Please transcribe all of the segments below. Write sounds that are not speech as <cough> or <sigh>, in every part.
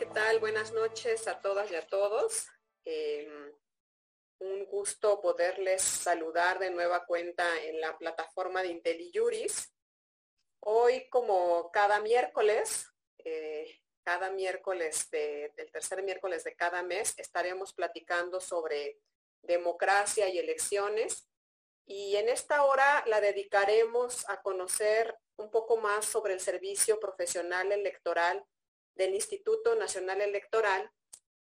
¿qué tal? Buenas noches a todas y a todos. Em, un gusto poderles saludar de nueva cuenta en la plataforma de IntelliJuris. Hoy, como cada miércoles, eh, cada miércoles del tercer miércoles de cada mes, estaremos platicando sobre democracia y elecciones. Y en esta hora la dedicaremos a conocer un poco más sobre el servicio profesional electoral del Instituto Nacional Electoral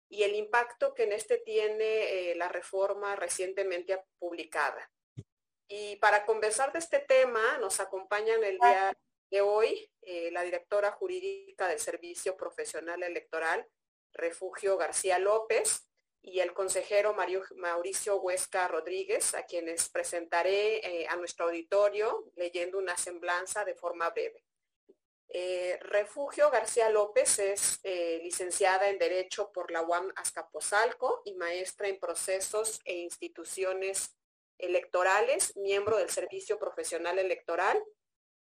y el impacto que en este tiene eh, la reforma recientemente publicada. Y para conversar de este tema nos acompañan el día de hoy eh, la directora jurídica del Servicio Profesional Electoral, Refugio García López, y el consejero Mauricio Huesca Rodríguez, a quienes presentaré eh, a nuestro auditorio leyendo una semblanza de forma breve. Eh, Refugio García López es eh, licenciada en Derecho por la UAM Azcapotzalco y maestra en procesos e instituciones electorales, miembro del Servicio Profesional Electoral.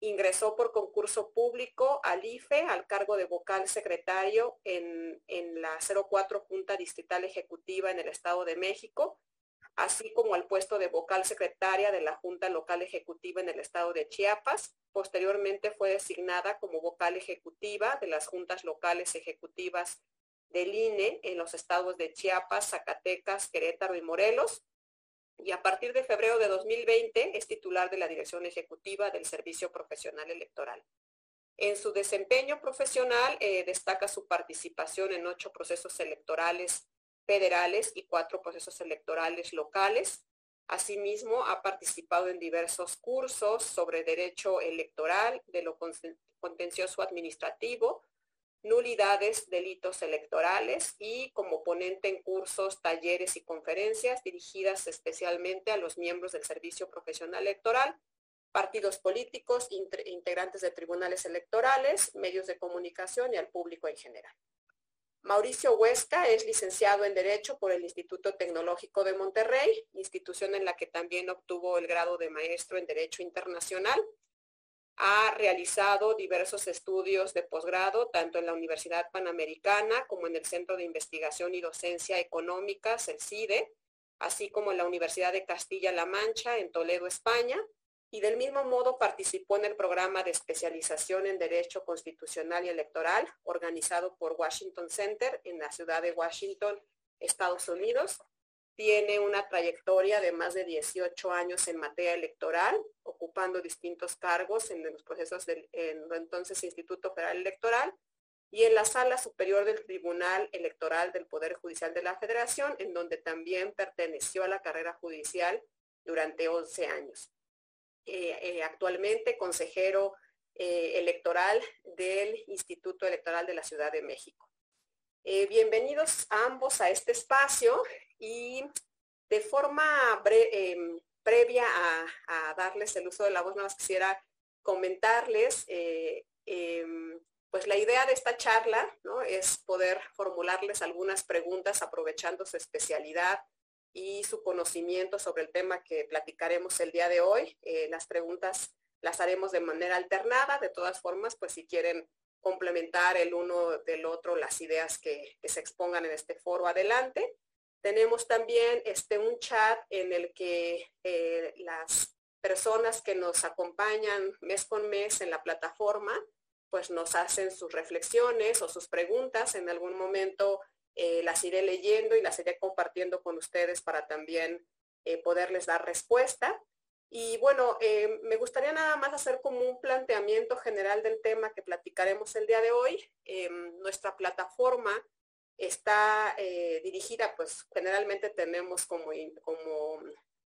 Ingresó por concurso público al IFE al cargo de vocal secretario en, en la 04 Junta Distrital Ejecutiva en el Estado de México así como al puesto de vocal secretaria de la Junta Local Ejecutiva en el estado de Chiapas. Posteriormente fue designada como vocal ejecutiva de las juntas locales ejecutivas del INE en los estados de Chiapas, Zacatecas, Querétaro y Morelos. Y a partir de febrero de 2020 es titular de la Dirección Ejecutiva del Servicio Profesional Electoral. En su desempeño profesional eh, destaca su participación en ocho procesos electorales federales y cuatro procesos electorales locales. Asimismo, ha participado en diversos cursos sobre derecho electoral, de lo contencioso administrativo, nulidades, delitos electorales y como ponente en cursos, talleres y conferencias dirigidas especialmente a los miembros del Servicio Profesional Electoral, partidos políticos, integrantes de tribunales electorales, medios de comunicación y al público en general. Mauricio Huesca es licenciado en Derecho por el Instituto Tecnológico de Monterrey, institución en la que también obtuvo el grado de maestro en Derecho Internacional. Ha realizado diversos estudios de posgrado, tanto en la Universidad Panamericana como en el Centro de Investigación y Docencia Económicas, el CIDE, así como en la Universidad de Castilla-La Mancha, en Toledo, España y del mismo modo participó en el programa de especialización en Derecho Constitucional y Electoral organizado por Washington Center en la ciudad de Washington, Estados Unidos. Tiene una trayectoria de más de 18 años en materia electoral, ocupando distintos cargos en los procesos del entonces Instituto Federal Electoral y en la Sala Superior del Tribunal Electoral del Poder Judicial de la Federación, en donde también perteneció a la carrera judicial durante 11 años. Eh, eh, actualmente consejero eh, electoral del Instituto Electoral de la Ciudad de México. bienvenidos ambos a este espacio y de forma previa a, darles el uso de la voz, nada más quisiera comentarles, pues la idea de esta charla ¿no? es poder formularles algunas preguntas aprovechando su especialidad y su conocimiento sobre el tema que platicaremos el día de hoy. Eh, las preguntas las haremos de manera alternada. De todas formas, pues si quieren complementar el uno del otro las ideas que, se expongan en este foro adelante. Tenemos también este, un chat en el que eh, las personas que nos acompañan mes con mes en la plataforma, pues nos hacen sus reflexiones o sus preguntas. En algún momento eh, las iré leyendo y las iré compartiendo con ustedes para también eh, poderles dar respuesta. Y bueno, eh, me gustaría nada más hacer como un planteamiento general del tema que platicaremos el día de hoy. nuestra plataforma está dirigida, pues generalmente tenemos como, como,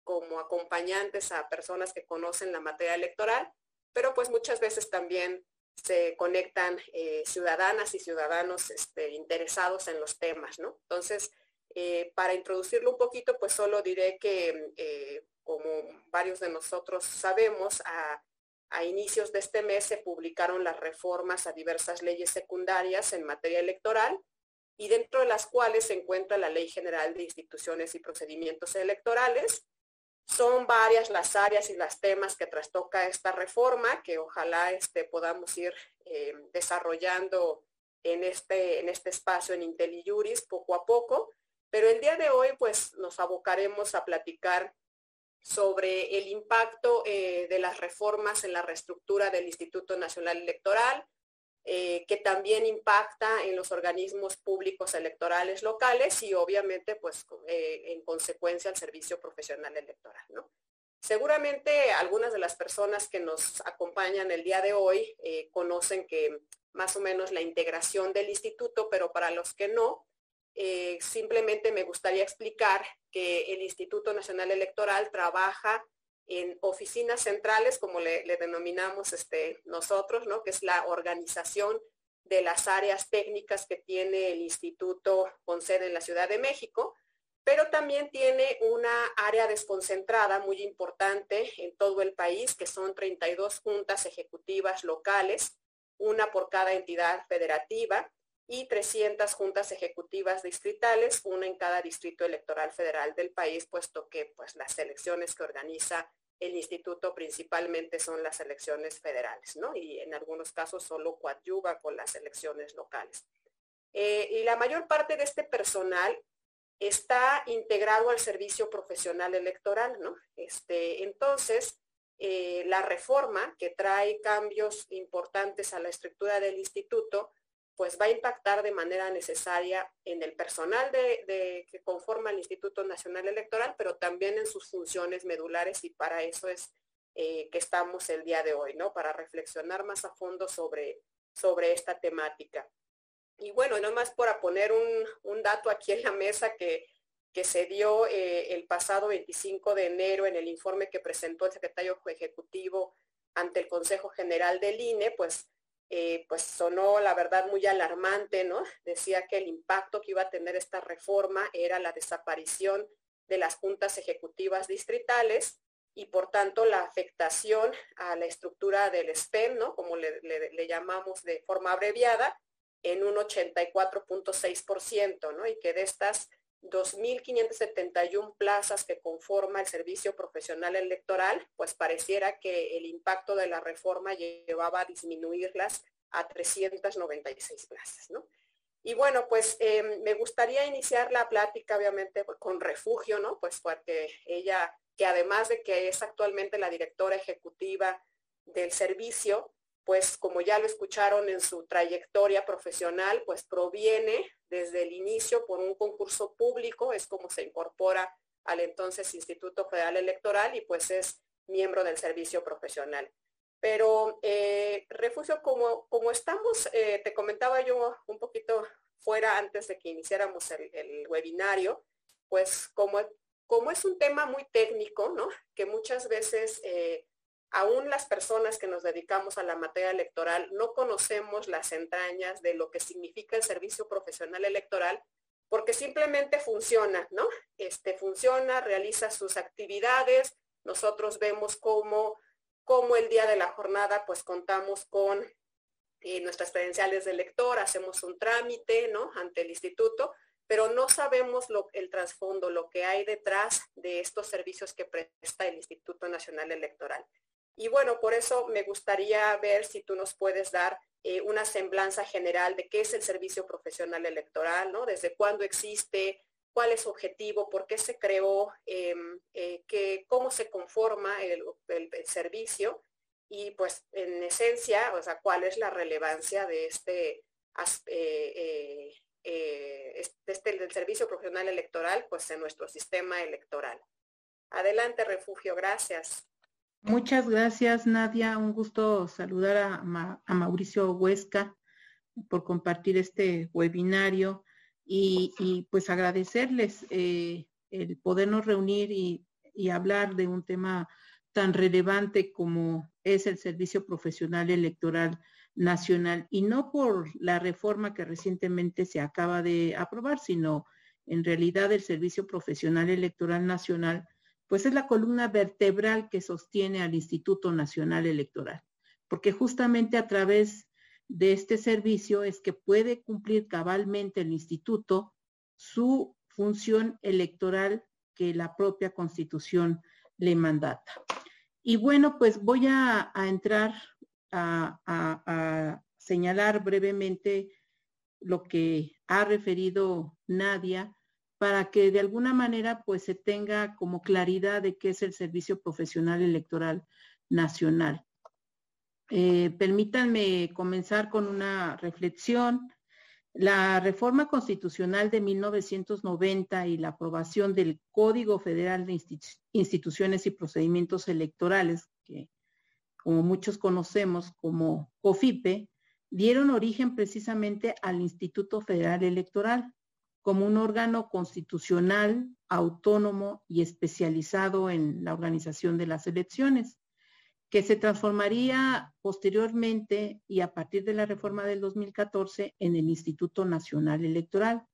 como acompañantes a personas que conocen la materia electoral, pero pues muchas veces también se conectan eh, ciudadanas y ciudadanos este, interesados en los temas, ¿no? Entonces, eh, para introducirlo un poquito, pues solo diré que, eh, como varios de nosotros sabemos, a, a, inicios de este mes se publicaron las reformas a diversas leyes secundarias en materia electoral y dentro de las cuales se encuentra la Ley General de Instituciones y Procedimientos Electorales, son varias las áreas y los temas que trastoca esta reforma que ojalá este, podamos ir eh, desarrollando en este, en este espacio en IntelliJuris poco a poco, pero el día de hoy pues nos abocaremos a platicar sobre el impacto eh, de las reformas en la reestructura del Instituto Nacional Electoral, eh, que también impacta en los organismos públicos electorales locales y obviamente pues eh, en consecuencia al servicio profesional electoral. ¿no? Seguramente algunas de las personas que nos acompañan el día de hoy conocen que más o menos la integración del instituto, pero para los que no, eh, simplemente me gustaría explicar que el Instituto Nacional Electoral trabaja en oficinas centrales, como le, denominamos este, nosotros, ¿no? que es la organización de las áreas técnicas que tiene el instituto con sede en la Ciudad de México, pero también tiene una área desconcentrada muy importante en todo el país, que son 32 juntas ejecutivas locales una por cada entidad federativa y 300 juntas ejecutivas distritales, una en cada distrito electoral federal del país, puesto que pues, las elecciones que organiza el instituto principalmente son las elecciones federales, ¿no? Y en algunos casos solo coadyuva con las elecciones locales. Eh, y la mayor parte de este personal está integrado al servicio profesional electoral, ¿no? Este, entonces, eh, la reforma que trae cambios importantes a la estructura del instituto, pues va a impactar de manera necesaria en el personal de, que conforma el Instituto Nacional Electoral, pero también en sus funciones medulares y para eso es eh, que estamos el día de hoy, ¿no? Para reflexionar más a fondo sobre, sobre esta temática. Y bueno, no más para poner un, un dato aquí en la mesa que que se dio eh, el pasado 25 de enero en el informe que presentó el secretario ejecutivo ante el Consejo General del INE, pues, eh, pues sonó la verdad muy alarmante, ¿no? Decía que el impacto que iba a tener esta reforma era la desaparición de las juntas ejecutivas distritales y por tanto la afectación a la estructura del SPEM, ¿no? Como le, le llamamos de forma abreviada, en un 84.6%, ¿no? Y que de estas 2.571 plazas que conforma el servicio profesional electoral, pues pareciera que el impacto de la reforma llevaba a disminuirlas a 396 plazas, ¿no? Y bueno, pues em, me gustaría iniciar la plática obviamente con refugio, ¿no? Pues porque ella, que además de que es actualmente la directora ejecutiva del servicio, pues como ya lo escucharon en su trayectoria profesional, pues proviene desde el inicio por un concurso público, es como se incorpora al entonces Instituto Federal Electoral y pues es miembro del servicio profesional. Pero eh, Refugio, como, como estamos, eh, te comentaba yo un poquito fuera antes de que iniciáramos el, webinario, pues como, como es un tema muy técnico, ¿no? Que muchas veces eh, aún las personas que nos dedicamos a la materia electoral no conocemos las entrañas de lo que significa el servicio profesional electoral porque simplemente funciona, ¿no? Este funciona, realiza sus actividades, nosotros vemos cómo, cómo el día de la jornada pues contamos con eh, nuestras credenciales de elector, hacemos un trámite, ¿no? Ante el instituto, pero no sabemos el trasfondo, lo que hay detrás de estos servicios que presta el Instituto Nacional Electoral. Y bueno, por eso me gustaría ver si tú nos puedes dar eh, una semblanza general de qué es el servicio profesional electoral, ¿no? Desde cuándo existe, cuál es su objetivo, por qué se creó, em, eh, cómo se conforma el, servicio y pues en esencia, o sea, cuál es la relevancia de este, eh, este del servicio profesional electoral pues en nuestro sistema electoral. Adelante, Refugio, gracias. Muchas gracias, Nadia. Un gusto saludar a, Mauricio Huesca por compartir este webinario y, pues agradecerles eh, el podernos reunir y, y, hablar de un tema tan relevante como es el Servicio Profesional Electoral Nacional y no por la reforma que recientemente se acaba de aprobar, sino en realidad el Servicio Profesional Electoral Nacional pues es la columna vertebral que sostiene al Instituto Nacional Electoral, porque justamente a través de este servicio es que puede cumplir cabalmente el instituto su función electoral que la propia constitución le mandata. Y bueno, pues voy a, entrar a, señalar brevemente lo que ha referido Nadia para que de alguna manera pues se tenga como claridad de qué es el Servicio Profesional Electoral Nacional. Eh, permítanme comenzar con una reflexión. La reforma constitucional de 1990 y la aprobación del Código Federal de Instituciones y Procedimientos Electorales, que como muchos conocemos como COFIPE, dieron origen precisamente al Instituto Federal Electoral como un órgano constitucional, autónomo y especializado en la organización de las elecciones que se transformaría posteriormente y a partir de la reforma del 2014 en el Instituto Nacional Electoral.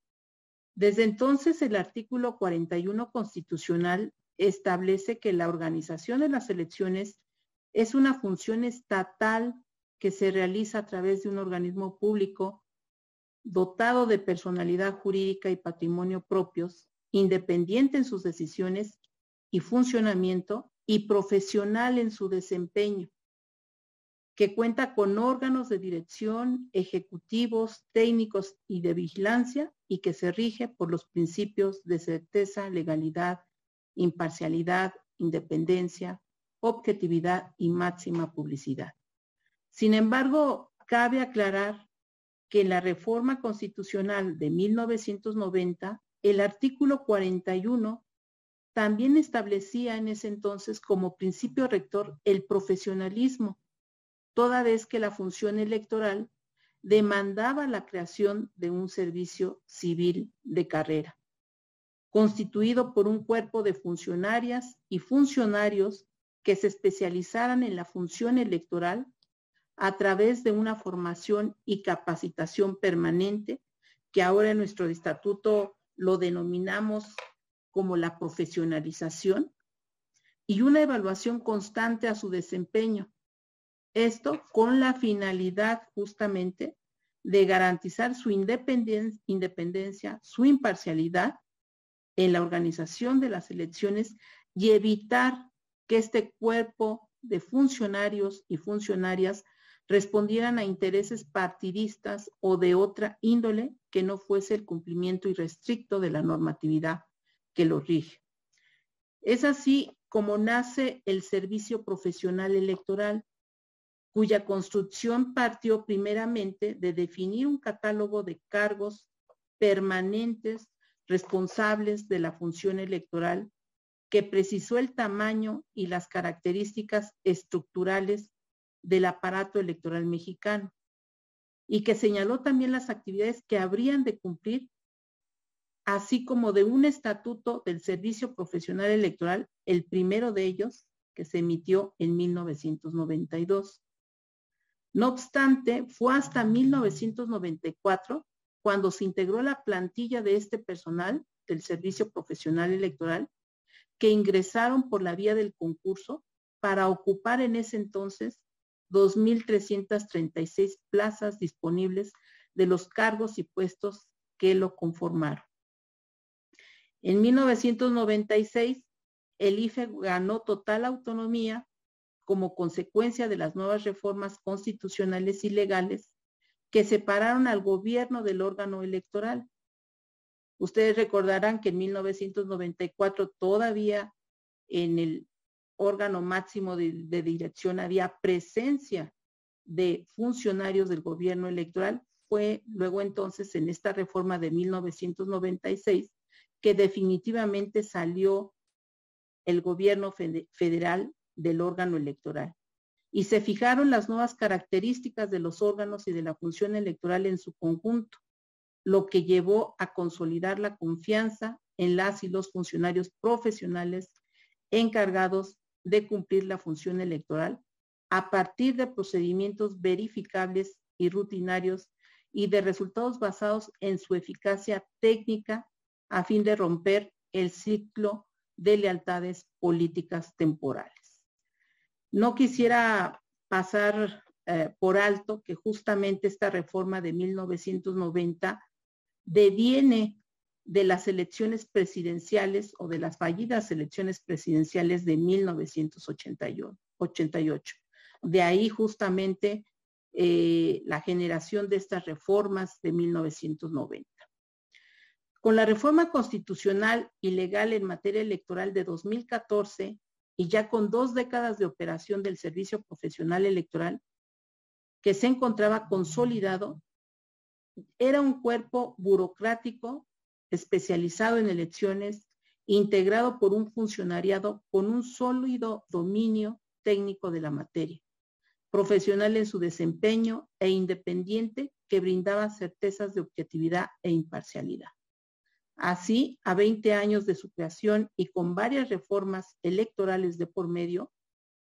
Desde entonces, el artículo 41 constitucional establece que la organización de las elecciones es una función estatal que se realiza a través de un organismo público dotado de personalidad jurídica y patrimonio propios, independiente en sus decisiones y funcionamiento y profesional en su desempeño, que cuenta con órganos de dirección, ejecutivos, técnicos y de vigilancia y que se rige por los principios de certeza, legalidad, imparcialidad, independencia, objetividad y máxima publicidad. Sin embargo, cabe aclarar que en la reforma constitucional de 1990, el artículo 41 también establecía en ese entonces como principio rector el profesionalismo, toda vez que la función electoral demandaba la creación de un servicio civil de carrera, constituido por un cuerpo de funcionarias y funcionarios que se especializaran en la función electoral a través de una formación y capacitación permanente, que ahora en nuestro estatuto lo denominamos como la profesionalización y una evaluación constante a su desempeño. Esto con la finalidad justamente de garantizar su independencia, su imparcialidad en la organización de las elecciones y evitar que este cuerpo de funcionarios y funcionarias respondieran a intereses partidistas o de otra índole que no fuese el cumplimiento irrestricto de la normatividad que lo rige. Es así como nace el Servicio Profesional Electoral, cuya construcción partió primeramente de definir un catálogo de cargos permanentes responsables de la función electoral que precisó el tamaño y las características estructurales del aparato electoral mexicano y que señaló también las actividades que habrían de cumplir así como de un estatuto del Servicio Profesional Electoral, el primero de ellos, que se emitió en 1992. No obstante, fue hasta 1994 cuando se integró la plantilla de este personal del Servicio Profesional Electoral que ingresaron por la vía del concurso para ocupar en ese entonces 2.336 plazas disponibles de los cargos y puestos que lo conformaron. En 1996, el IFE ganó total autonomía como consecuencia de las nuevas reformas constitucionales y legales que separaron al gobierno del órgano electoral. Ustedes recordarán que en 1994 todavía en el órgano máximo de, dirección había presencia de funcionarios del gobierno electoral. Fue luego entonces en esta reforma de 1996 que definitivamente salió el gobierno federal del órgano electoral. Y se fijaron las nuevas características de los órganos y de la función electoral en su conjunto, lo que llevó a consolidar la confianza en las y los funcionarios profesionales encargados de cumplir la función electoral a partir de procedimientos verificables y rutinarios y de resultados basados en su eficacia técnica a fin de romper el ciclo de lealtades políticas temporales. No quisiera pasar eh, por alto que justamente esta reforma de 1990 deviene de las elecciones presidenciales o de las fallidas elecciones presidenciales de 1988. De ahí justamente eh, la generación de estas reformas de 1990. Con la reforma constitucional y legal en materia electoral de 2014 y ya con dos décadas de operación del Servicio Profesional Electoral, que se encontraba consolidado, era un cuerpo burocrático especializado en elecciones, integrado por un funcionariado con un sólido dominio técnico de la materia, profesional en su desempeño e independiente que brindaba certezas de objetividad e imparcialidad. Así, a 20 años de su creación y con varias reformas electorales de por medio,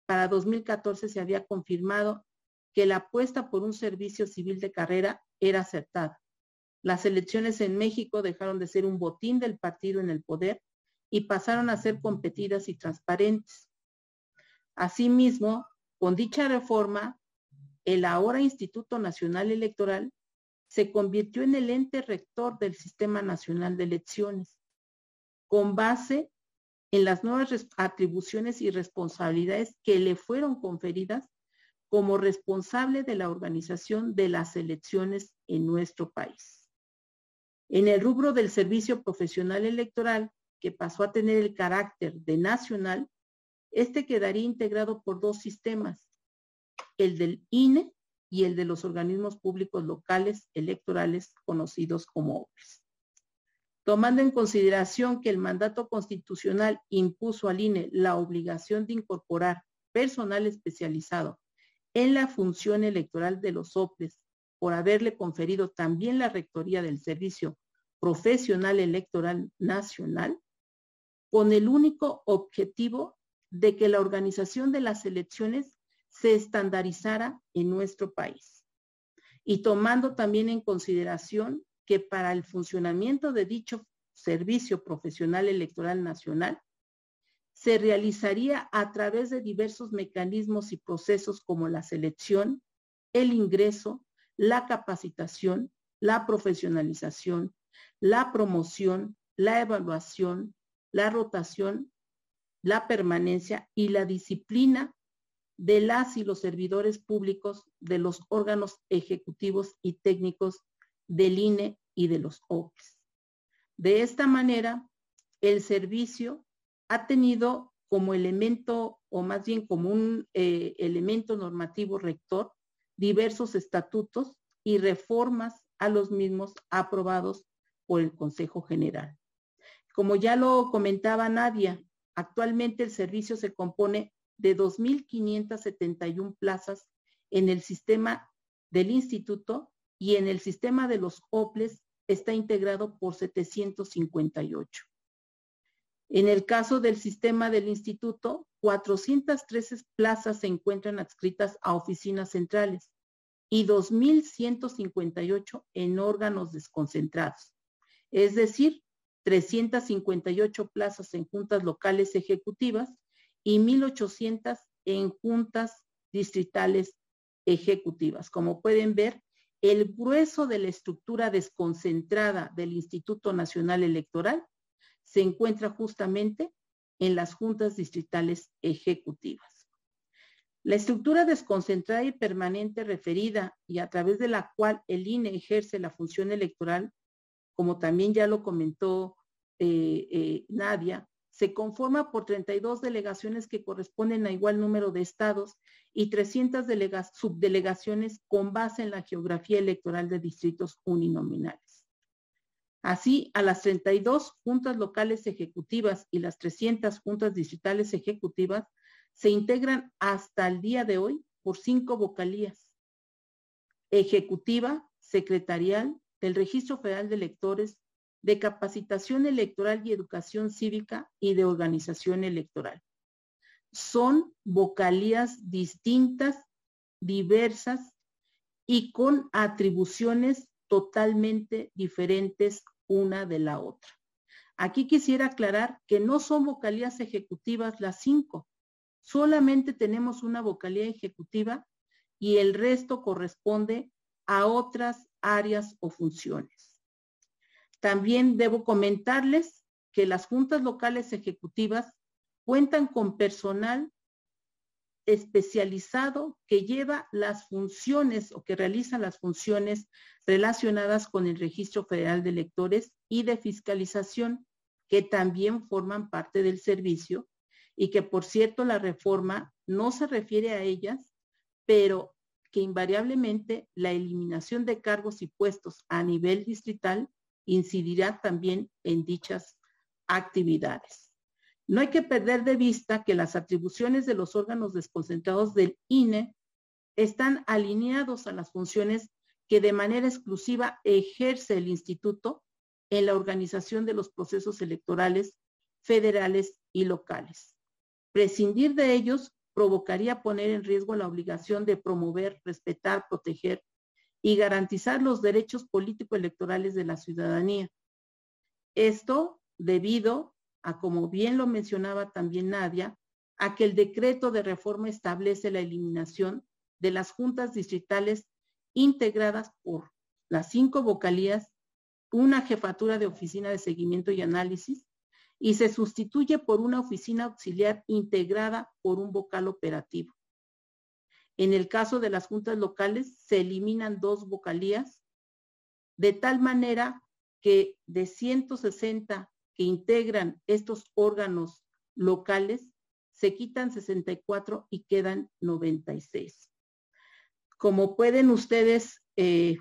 para 2014 se había confirmado que la apuesta por un servicio civil de carrera era acertada. Las elecciones en México dejaron de ser un botín del partido en el poder y pasaron a ser competidas y transparentes. Asimismo, con dicha reforma, el ahora Instituto Nacional Electoral se convirtió en el ente rector del Sistema Nacional de Elecciones, con base en las nuevas atribuciones y responsabilidades que le fueron conferidas como responsable de la organización de las elecciones en nuestro país. En el rubro del servicio profesional electoral, que pasó a tener el carácter de nacional, este quedaría integrado por dos sistemas, el del INE y el de los organismos públicos locales electorales conocidos como OPES. Tomando en consideración que el mandato constitucional impuso al INE la obligación de incorporar personal especializado en la función electoral de los OPES por haberle conferido también la rectoría del Servicio Profesional Electoral Nacional, con el único objetivo de que la organización de las elecciones se estandarizara en nuestro país. Y tomando también en consideración que para el funcionamiento de dicho servicio profesional electoral nacional se realizaría a través de diversos mecanismos y procesos como la selección, el ingreso, la capacitación, la profesionalización, la promoción, la evaluación, la rotación, la permanencia y la disciplina de las y los servidores públicos de los órganos ejecutivos y técnicos del INE y de los OPES. De esta manera, el servicio ha tenido como elemento, o más bien como un eh, elemento normativo rector, diversos estatutos y reformas a los mismos aprobados por el Consejo General. Como ya lo comentaba Nadia, actualmente el servicio se compone de 2.571 plazas en el sistema del instituto y en el sistema de los OPLES está integrado por 758. En el caso del sistema del instituto, 413 plazas se encuentran adscritas a oficinas centrales y 2.158 en órganos desconcentrados. Es decir, 358 plazas en juntas locales ejecutivas y 1.800 en juntas distritales ejecutivas. Como pueden ver, el grueso de la estructura desconcentrada del Instituto Nacional Electoral se encuentra justamente en las juntas distritales ejecutivas. La estructura desconcentrada y permanente referida y a través de la cual el INE ejerce la función electoral, como también ya lo comentó eh, eh, Nadia, se conforma por 32 delegaciones que corresponden a igual número de estados y 300 subdelegaciones con base en la geografía electoral de distritos uninominales. Así, a las 32 juntas locales ejecutivas y las 300 juntas distritales ejecutivas se integran hasta el día de hoy por cinco vocalías. Ejecutiva, secretarial, del Registro Federal de Electores, de capacitación electoral y educación cívica y de organización electoral. Son vocalías distintas, diversas y con atribuciones totalmente diferentes una de la otra. Aquí quisiera aclarar que no son vocalías ejecutivas las cinco, solamente tenemos una vocalía ejecutiva y el resto corresponde a otras áreas o funciones. También debo comentarles que las juntas locales ejecutivas cuentan con personal especializado que lleva las funciones o que realiza las funciones relacionadas con el Registro Federal de Electores y de fiscalización, que también forman parte del servicio y que, por cierto, la reforma no se refiere a ellas, pero que invariablemente la eliminación de cargos y puestos a nivel distrital incidirá también en dichas actividades. No hay que perder de vista que las atribuciones de los órganos desconcentrados del INE están alineados a las funciones que de manera exclusiva ejerce el instituto en la organización de los procesos electorales federales y locales. Prescindir de ellos provocaría poner en riesgo la obligación de promover, respetar, proteger y garantizar los derechos político-electorales de la ciudadanía. Esto debido a, como bien lo mencionaba también Nadia, a que el decreto de reforma establece la eliminación de las juntas distritales integradas por las cinco vocalías, una jefatura de oficina de seguimiento y análisis, y se sustituye por una oficina auxiliar integrada por un vocal operativo. En el caso de las juntas locales, se eliminan dos vocalías, de tal manera que de 160 que integran estos órganos locales, se quitan 64 y quedan 96. Como pueden ustedes eh,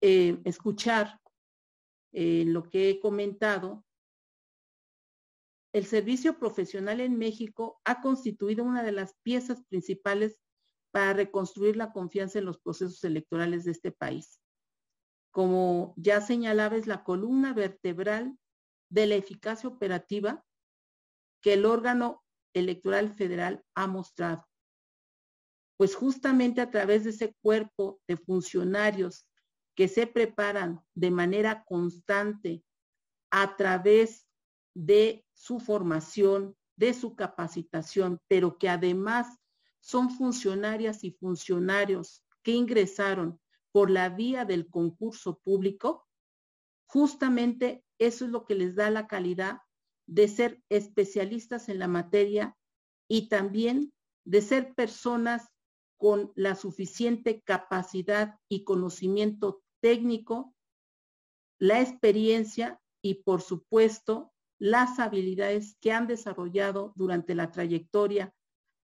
eh, escuchar eh, lo que he comentado, el servicio profesional en México ha constituido una de las piezas principales para reconstruir la confianza en los procesos electorales de este país. Como ya señalaba, es la columna vertebral de la eficacia operativa que el órgano electoral federal ha mostrado. Pues justamente a través de ese cuerpo de funcionarios que se preparan de manera constante a través de su formación, de su capacitación, pero que además son funcionarias y funcionarios que ingresaron por la vía del concurso público, justamente eso es lo que les da la calidad de ser especialistas en la materia y también de ser personas con la suficiente capacidad y conocimiento técnico, la experiencia y, por supuesto, las habilidades que han desarrollado durante la trayectoria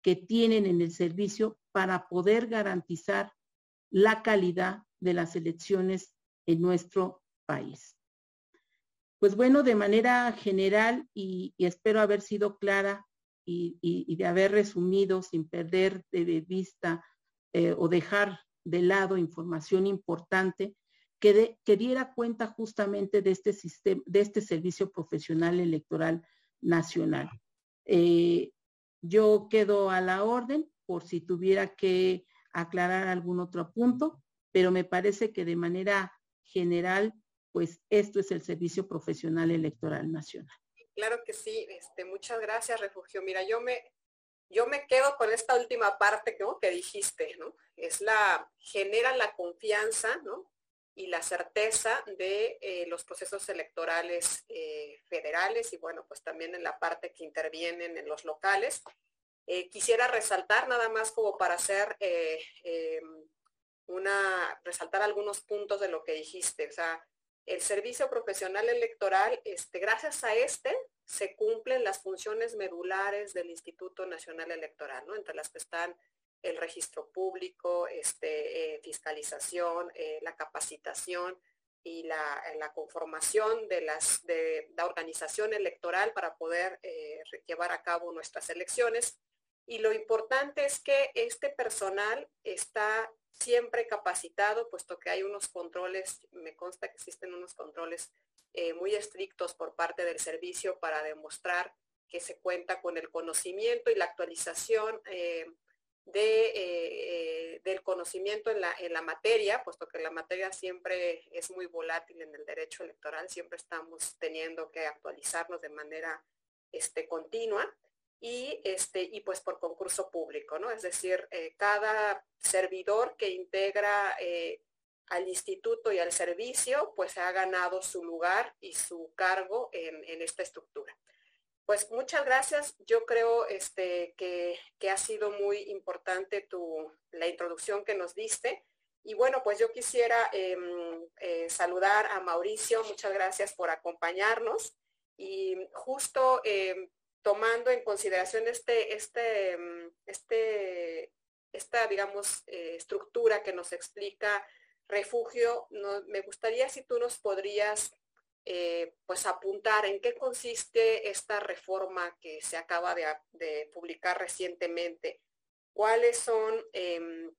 que tienen en el servicio para poder garantizar la calidad de las elecciones en nuestro país. Pues bueno, de manera general, y, espero haber sido clara y, de haber resumido sin perder de vista eh, o dejar de lado información importante, que, diera cuenta justamente de este sistema, de este servicio profesional electoral nacional. Eh, yo quedo a la orden por si tuviera que aclarar algún otro punto, pero me parece que de manera general, pues esto es el Servicio Profesional Electoral Nacional. Claro que sí, este, muchas gracias, Refugio. Mira, yo me, yo me quedo con esta última parte que dijiste, ¿no? Es la, genera la confianza, ¿no? Y la certeza de eh, los procesos electorales eh, federales y bueno, pues también en la parte que intervienen en los locales. Eh, quisiera resaltar nada más como para hacer una, resaltar algunos puntos de lo que dijiste. O sea, el servicio profesional electoral, este, gracias a este, se cumplen las funciones medulares del Instituto Nacional Electoral, ¿no? Entre las que están el registro público, este, eh, fiscalización, eh, la capacitación y la, la, conformación de, las, de la organización electoral para poder eh, llevar a cabo nuestras elecciones. Y lo importante es que este personal está siempre capacitado, puesto que hay unos controles, me consta que existen unos controles muy estrictos por parte del servicio para demostrar que se cuenta con el conocimiento y la actualización eh, eh, del conocimiento en la, en la materia, puesto que la materia siempre es muy volátil en el derecho electoral, siempre estamos teniendo que actualizarnos de manera este, continua y, este, y pues por concurso público, ¿no? Es decir, eh, cada servidor que integra al instituto y al servicio, pues ha ganado su lugar y su cargo en, en esta estructura. Pues muchas gracias. Yo creo este, que, ha sido muy importante la introducción que nos diste. Y bueno, pues yo quisiera em, eh, saludar a Mauricio. Muchas gracias por acompañarnos. Y justo em, tomando en consideración este, este, em, este, esta, digamos, eh, estructura que nos explica refugio, me gustaría si tú nos podrías eh, pues apuntar en qué consiste esta reforma que se acaba de, publicar recientemente, cuáles son em,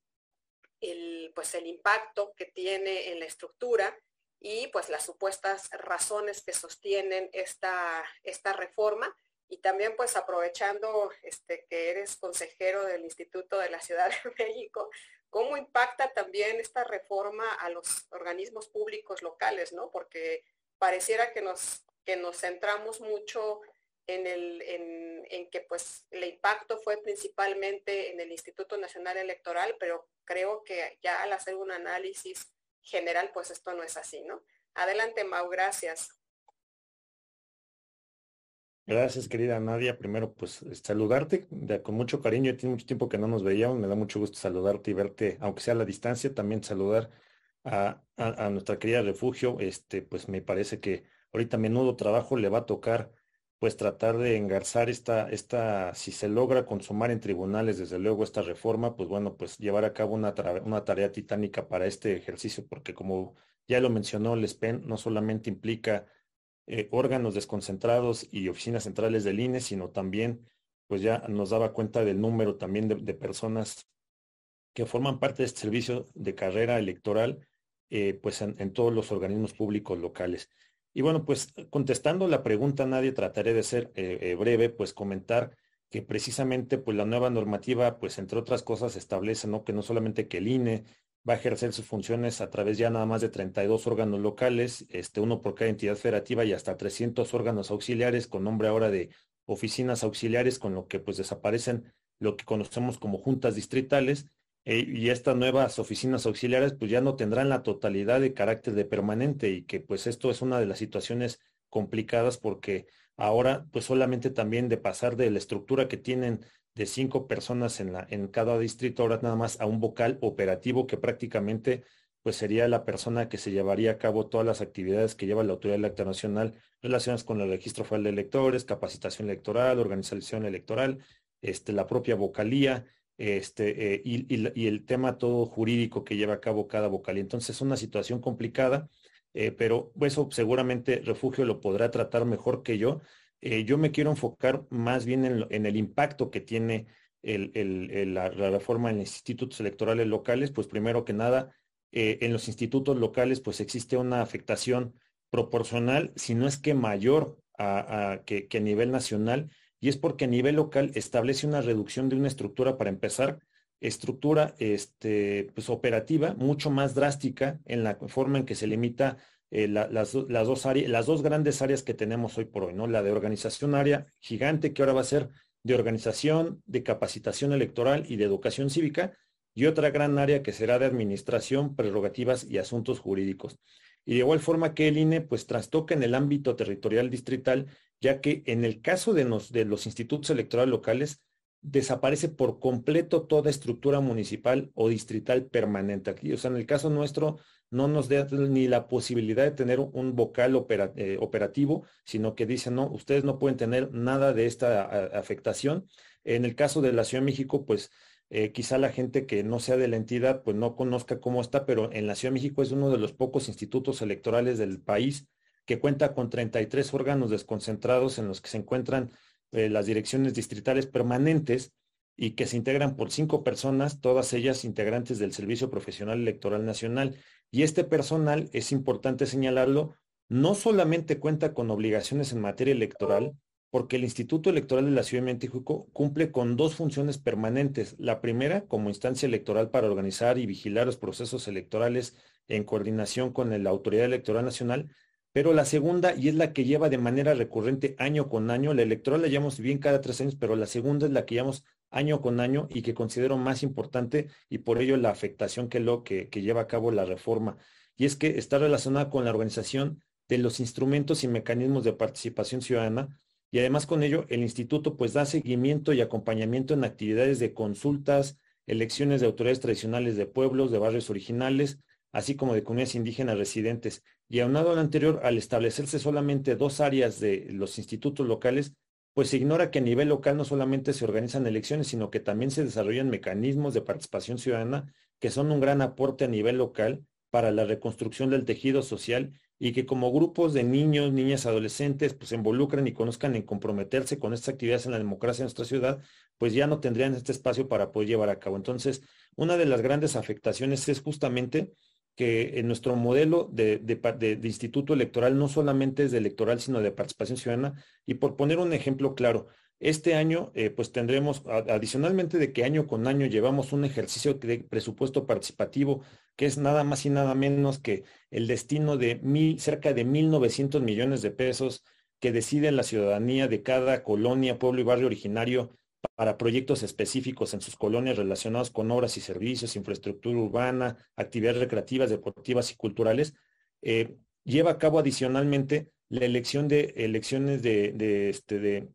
el, pues el impacto que tiene en la estructura y pues las supuestas razones que sostienen esta, esta reforma y también pues aprovechando este, que eres consejero del Instituto de la Ciudad de <laughs> México, ¿cómo impacta también esta reforma a los organismos públicos locales, no? Porque pareciera que nos, que nos centramos mucho en, el, en, que pues el impacto fue principalmente en el Instituto Nacional Electoral, pero creo que ya al hacer un análisis general, pues esto no es así, ¿no? Adelante, Mau, gracias. Gracias, querida Nadia. Primero, pues saludarte con mucho cariño. Tiene mucho tiempo que no nos veíamos. Me da mucho gusto saludarte y verte, aunque sea a la distancia. También saludar a, nuestra querida refugio, este, pues me parece que ahorita menudo trabajo le va a tocar pues tratar de engarzar esta, esta, si se logra consumar en tribunales, desde luego, esta reforma, pues bueno, pues llevar a cabo una, tarea titánica para este ejercicio, porque como ya lo mencionó el SPEN, no solamente implica eh, órganos desconcentrados y oficinas centrales del INE, sino también, pues ya nos daba cuenta del número también de personas que forman parte de este servicio de carrera electoral eh, pues en, todos los organismos públicos locales. Y bueno, pues contestando la pregunta, nadie trataré de ser eh, eh, breve, pues comentar que precisamente pues la nueva normativa, pues entre otras cosas establece, ¿no? Que no solamente que el INE va a ejercer sus funciones a través ya nada más de 32 órganos locales, este, uno por cada entidad federativa y hasta 300 órganos auxiliares con nombre ahora de oficinas auxiliares, con lo que pues desaparecen lo que conocemos como juntas distritales eh, y estas nuevas oficinas auxiliares pues ya no tendrán la totalidad de carácter de permanente y que pues esto es una de las situaciones complicadas porque ahora pues solamente también de pasar de la estructura que tienen de cinco personas en, la, en cada distrito, ahora nada más a un vocal operativo que prácticamente pues sería la persona que se llevaría a cabo todas las actividades que lleva la Autoridad Electoral Nacional relacionadas con el registro federal de electores, capacitación electoral, organización electoral, este, la propia vocalía, este, eh, y, el tema todo jurídico que lleva a cabo cada vocal. Entonces es una situación complicada, eh, pero eso seguramente Refugio lo podrá tratar mejor que yo. Eh, yo me quiero enfocar más bien en, el impacto que tiene la, reforma en los institutos electorales locales. Pues primero que nada, en los institutos locales pues existe una afectación proporcional, si no es que mayor que a nivel nacional, y es porque a nivel local establece una reducción de una estructura para empezar, estructura este, pues, operativa mucho más drástica en la forma en que se limita eh, las, dos las dos grandes áreas que tenemos hoy por hoy, ¿no? La de organización área gigante que ahora va a ser de organización, de capacitación electoral y de educación cívica, y otra gran área que será de administración, prerrogativas y asuntos jurídicos. Y de igual forma que el INE pues trastoca en el ámbito territorial distrital ya que en el caso de los, institutos electorales locales, desaparece por completo toda estructura municipal o distrital permanente aquí. O sea, en el caso nuestro, no nos da ni la posibilidad de tener un vocal eh, operativo, sino que dicen, no, ustedes no pueden tener nada de esta afectación. En el caso de la Ciudad de México, pues eh, quizá la gente que no sea de la entidad, pues no conozca cómo está, pero en la Ciudad de México es uno de los pocos institutos electorales del país que cuenta con 33 órganos desconcentrados en los que se encuentran eh, las direcciones distritales permanentes y que se integran por cinco personas, todas ellas integrantes del Servicio Profesional Electoral Nacional. Y este personal, es importante señalarlo, no solamente cuenta con obligaciones en materia electoral, porque el Instituto Electoral de la Ciudad de México cumple con dos funciones permanentes. La primera, como instancia electoral para organizar y vigilar los procesos electorales en coordinación con la Autoridad Electoral Nacional, pero la segunda, y es la que lleva de manera recurrente año con año, la electoral la llevamos bien cada tres años, pero la segunda es la que llevamos año con año y que considero más importante y por ello la afectación que lo que, que lleva a cabo la reforma. Y es que está relacionada con la organización de los instrumentos y mecanismos de participación ciudadana y además con ello el instituto pues da seguimiento y acompañamiento en actividades de consultas, elecciones de autoridades tradicionales de pueblos, de barrios originales, así como de comunidades indígenas residentes. Y aunado a lo anterior, al establecerse solamente dos áreas de los institutos locales, pues se ignora que a nivel local no solamente se organizan elecciones, sino que también se desarrollan mecanismos de participación ciudadana que son un gran aporte a nivel local para la reconstrucción del tejido social y que como grupos de niños, niñas, adolescentes, pues se involucran y conozcan en comprometerse con estas actividades en la democracia en nuestra ciudad, pues ya no tendrían este espacio para poder llevar a cabo. Entonces, una de las grandes afectaciones es justamente que en nuestro modelo de, de, instituto electoral no solamente es de electoral, sino de participación ciudadana. Y por poner un ejemplo claro, este año, eh, pues tendremos, adicionalmente de que año con año llevamos un ejercicio de presupuesto participativo, que es nada más y nada menos que el destino de mil, cerca de 1.900 millones de pesos que decide la ciudadanía de cada colonia, pueblo y barrio originario para proyectos específicos en sus colonias relacionados con obras y servicios, infraestructura urbana, actividades recreativas, deportivas y culturales, eh, lleva a cabo adicionalmente la elección de elecciones de, este, de,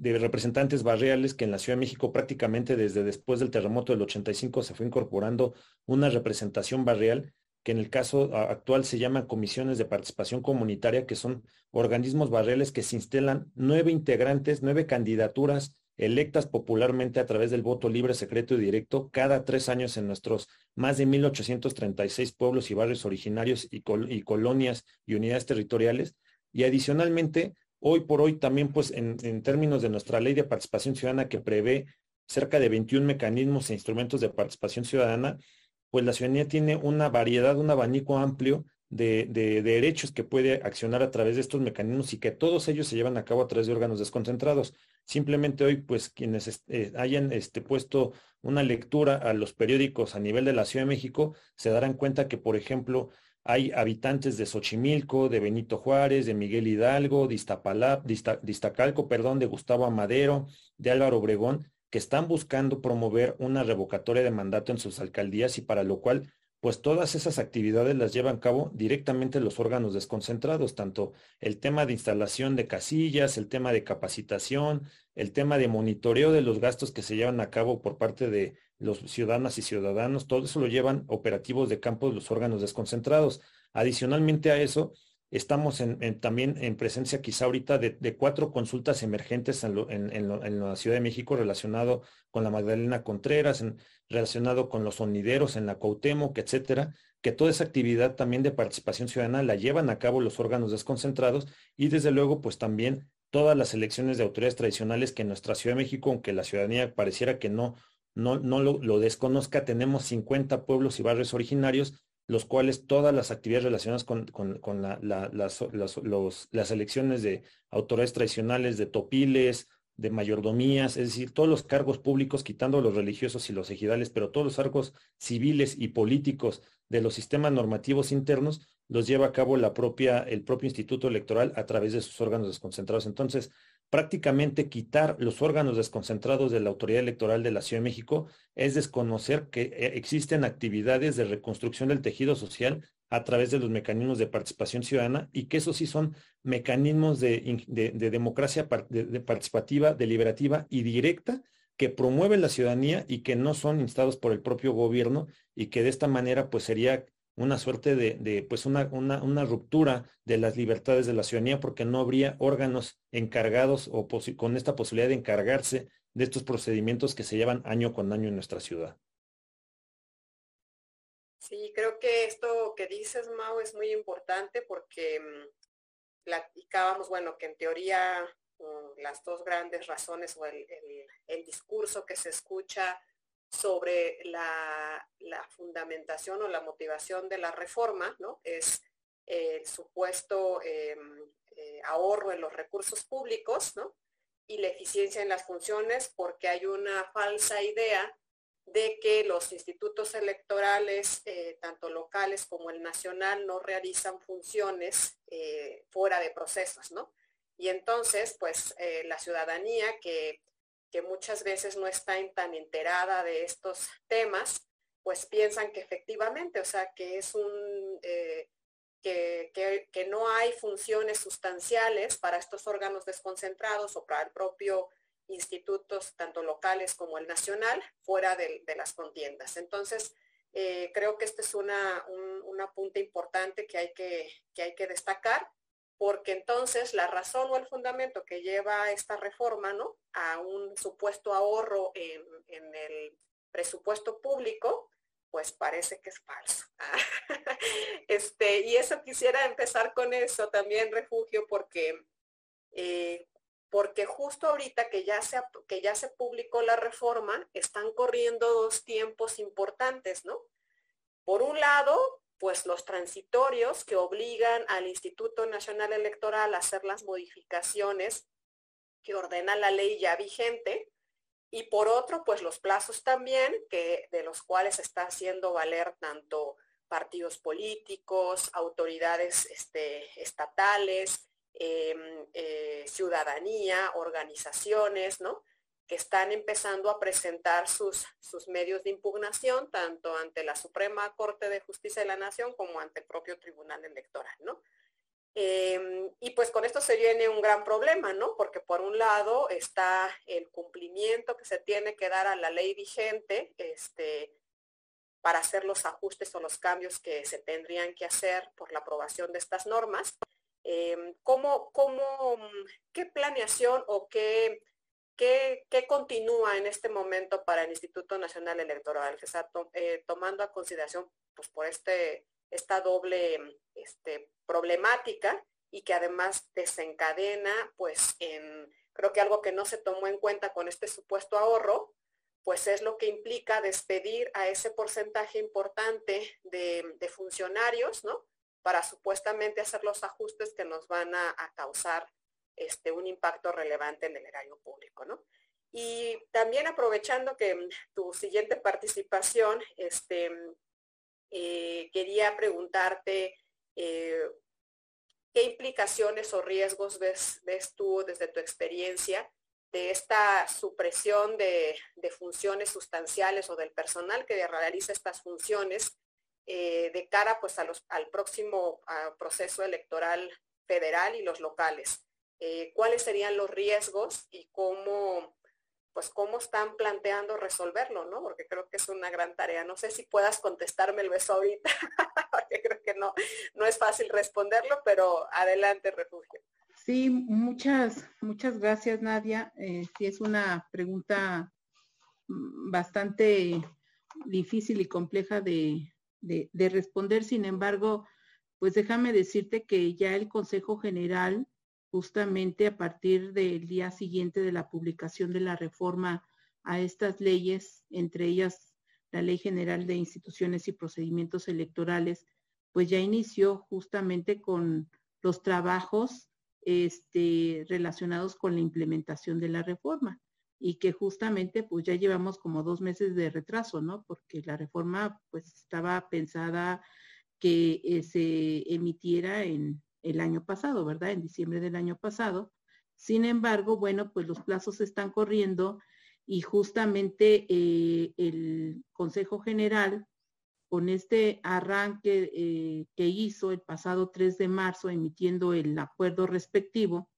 de, representantes barriales que en la Ciudad de México prácticamente desde después del terremoto del 85 se fue incorporando una representación barrial que en el caso actual se llaman comisiones de participación comunitaria, que son organismos barriales que se instalan nueve integrantes, nueve candidaturas electas popularmente a través del voto libre, secreto y directo cada tres años en nuestros más de 1.836 pueblos y barrios originarios y, colonias y unidades territoriales. Y adicionalmente, hoy por hoy también, pues en, en términos de nuestra ley de participación ciudadana que prevé cerca de 21 mecanismos e instrumentos de participación ciudadana, pues la ciudadanía tiene una variedad, un abanico amplio de, derechos que puede accionar a través de estos mecanismos y que todos ellos se llevan a cabo a través de órganos desconcentrados. Simplemente hoy, pues quienes eh, hayan este, puesto una lectura a los periódicos a nivel de la Ciudad de México, se darán cuenta que, por ejemplo, hay habitantes de Xochimilco, de Benito Juárez, de Miguel Hidalgo, de Iztapalap, de, Iztacalco, perdón, de Gustavo Amadero, de Álvaro Obregón, que están buscando promover una revocatoria de mandato en sus alcaldías y para lo cual pues todas esas actividades las llevan a cabo directamente los órganos desconcentrados, tanto el tema de instalación de casillas, el tema de capacitación, el tema de monitoreo de los gastos que se llevan a cabo por parte de los ciudadanas y ciudadanos, todo eso lo llevan operativos de campo de los órganos desconcentrados. Adicionalmente a eso, Estamos en, también en presencia quizá ahorita de, cuatro consultas emergentes en, la Ciudad de México relacionado con la Magdalena Contreras, relacionado con los sonideros en la Cuauhtémoc, etcétera, que toda esa actividad también de participación ciudadana la llevan a cabo los órganos desconcentrados y desde luego pues también todas las elecciones de autoridades tradicionales que en nuestra Ciudad de México, aunque la ciudadanía pareciera que no, no, no lo, desconozca, tenemos 50 pueblos y barrios originarios los cuales todas las actividades relacionadas con, las, elecciones de autoridades tradicionales, de topiles, de mayordomías, es decir, todos los cargos públicos, quitando los religiosos y los ejidales, pero todos los cargos civiles y políticos de los sistemas normativos internos, los lleva a cabo la propia, el propio Instituto Electoral a través de sus órganos desconcentrados. Entonces, prácticamente quitar los órganos desconcentrados de la autoridad electoral de la Ciudad de México es desconocer que eh, existen actividades de reconstrucción del tejido social a través de los mecanismos de participación ciudadana y que esos sí son mecanismos de, democracia participativa, deliberativa y directa que promueve la ciudadanía y que no son instados por el propio gobierno y que de esta manera pues sería una suerte de, pues una, una, ruptura de las libertades de la ciudadanía porque no habría órganos encargados o con esta posibilidad de encargarse de estos procedimientos que se llevan año con año en nuestra ciudad. Sí, creo que esto que dices, Mau, es muy importante porque mm, platicábamos, bueno, que en teoría mm, las dos grandes razones o el, el discurso que se escucha sobre la, fundamentación o la motivación de la reforma, ¿no? Es el supuesto em, eh, ahorro en los recursos públicos, ¿no? Y la eficiencia en las funciones, porque hay una falsa idea de que los institutos electorales, eh, tanto locales como el nacional, no realizan funciones eh, fuera de procesos, ¿no? Y entonces, pues la ciudadanía que que muchas veces no está tan enterada de estos temas, pues piensan que efectivamente, o sea, que es un, eh, que, no hay funciones sustanciales para estos órganos desconcentrados o para el propio institutos, tanto locales como el nacional, fuera de, las contiendas. Entonces, eh, creo que este es una, un, apunte importante que hay que, que hay que destacar, porque entonces la razón o el fundamento que lleva esta reforma ¿no? a un supuesto ahorro en, el presupuesto público, pues parece que es falso. <laughs> este, y eso quisiera empezar con eso también, refugio, porque eh, porque justo ahorita que ya, se, que ya se publicó la reforma, están corriendo dos tiempos importantes, ¿no? Por un lado, pues los transitorios que obligan al Instituto Nacional Electoral a hacer las modificaciones que ordena la ley ya vigente, y por otro, pues los plazos también, que, de los cuales está haciendo valer tanto partidos políticos, autoridades este, estatales, Em, eh, ciudadanía, organizaciones, ¿no? Que están empezando a presentar sus, sus medios de impugnación tanto ante la Suprema Corte de Justicia de la Nación como ante el propio Tribunal Electoral, ¿no? Em, y pues con esto se viene un gran problema, ¿no? Porque por un lado está el cumplimiento que se tiene que dar a la ley vigente, este, para hacer los ajustes o los cambios que se tendrían que hacer por la aprobación de estas normas. Em, ¿cómo, cómo, ¿Qué planeación o qué, qué, continúa en este momento para el Instituto Nacional Electoral? Que está eh, tomando a consideración pues, por este, esta doble este, problemática y que además desencadena, pues, en, creo que algo que no se tomó en cuenta con este supuesto ahorro, pues es lo que implica despedir a ese porcentaje importante de, funcionarios, ¿no? para supuestamente hacer los ajustes que nos van a, causar este, un impacto relevante en el erario público, ¿no? Y también aprovechando que mm, tu siguiente participación, este, eh, quería preguntarte eh, qué implicaciones o riesgos ves, ves, tú desde tu experiencia de esta supresión de, funciones sustanciales o del personal que realiza estas funciones eh, de cara pues al próximo proceso electoral federal y los locales. Eh, ¿Cuáles serían los riesgos y cómo, pues cómo están planteando resolverlo, ¿no? Porque creo que es una gran tarea. No sé si puedas contestarme el beso ahorita, <laughs> porque creo que no, no es fácil responderlo, pero adelante, refugio. Sí, muchas, muchas gracias, Nadia. Eh, sí, es una pregunta mm, bastante difícil y compleja de, de, responder. Sin embargo, pues déjame decirte que ya el Consejo General, justamente a partir del día siguiente de la publicación de la reforma a estas leyes, entre ellas la Ley General de Instituciones y Procedimientos Electorales, pues ya inició justamente con los trabajos este, relacionados con la implementación de la reforma y que justamente pues ya llevamos como dos meses de retraso, ¿no? Porque la reforma pues estaba pensada que eh, se emitiera en el año pasado, ¿verdad? En diciembre del año pasado. Sin embargo, bueno, pues los plazos están corriendo y justamente eh, el Consejo General, con este arranque eh, que hizo el pasado 3 de marzo, emitiendo el acuerdo respectivo,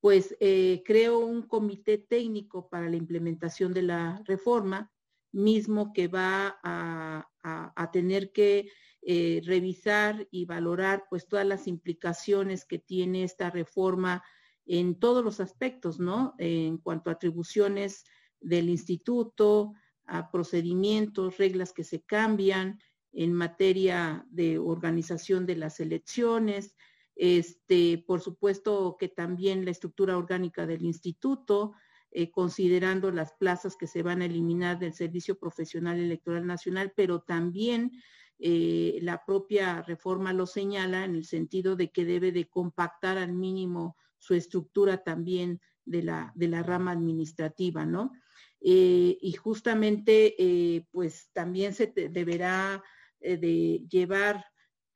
pues eh, creo un comité técnico para la implementación de la reforma, mismo que va a, tener que eh, revisar y valorar pues todas las implicaciones que tiene esta reforma en todos los aspectos, ¿no? En cuanto a atribuciones del instituto, a procedimientos, reglas que se cambian en materia de organización de las elecciones, este, por supuesto que también la estructura orgánica del instituto, eh, considerando las plazas que se van a eliminar del Servicio Profesional Electoral Nacional, pero también eh, la propia reforma lo señala en el sentido de que debe de compactar al mínimo su estructura también de la, de la rama administrativa, ¿no? Eh, y justamente, pues también se deberá de llevar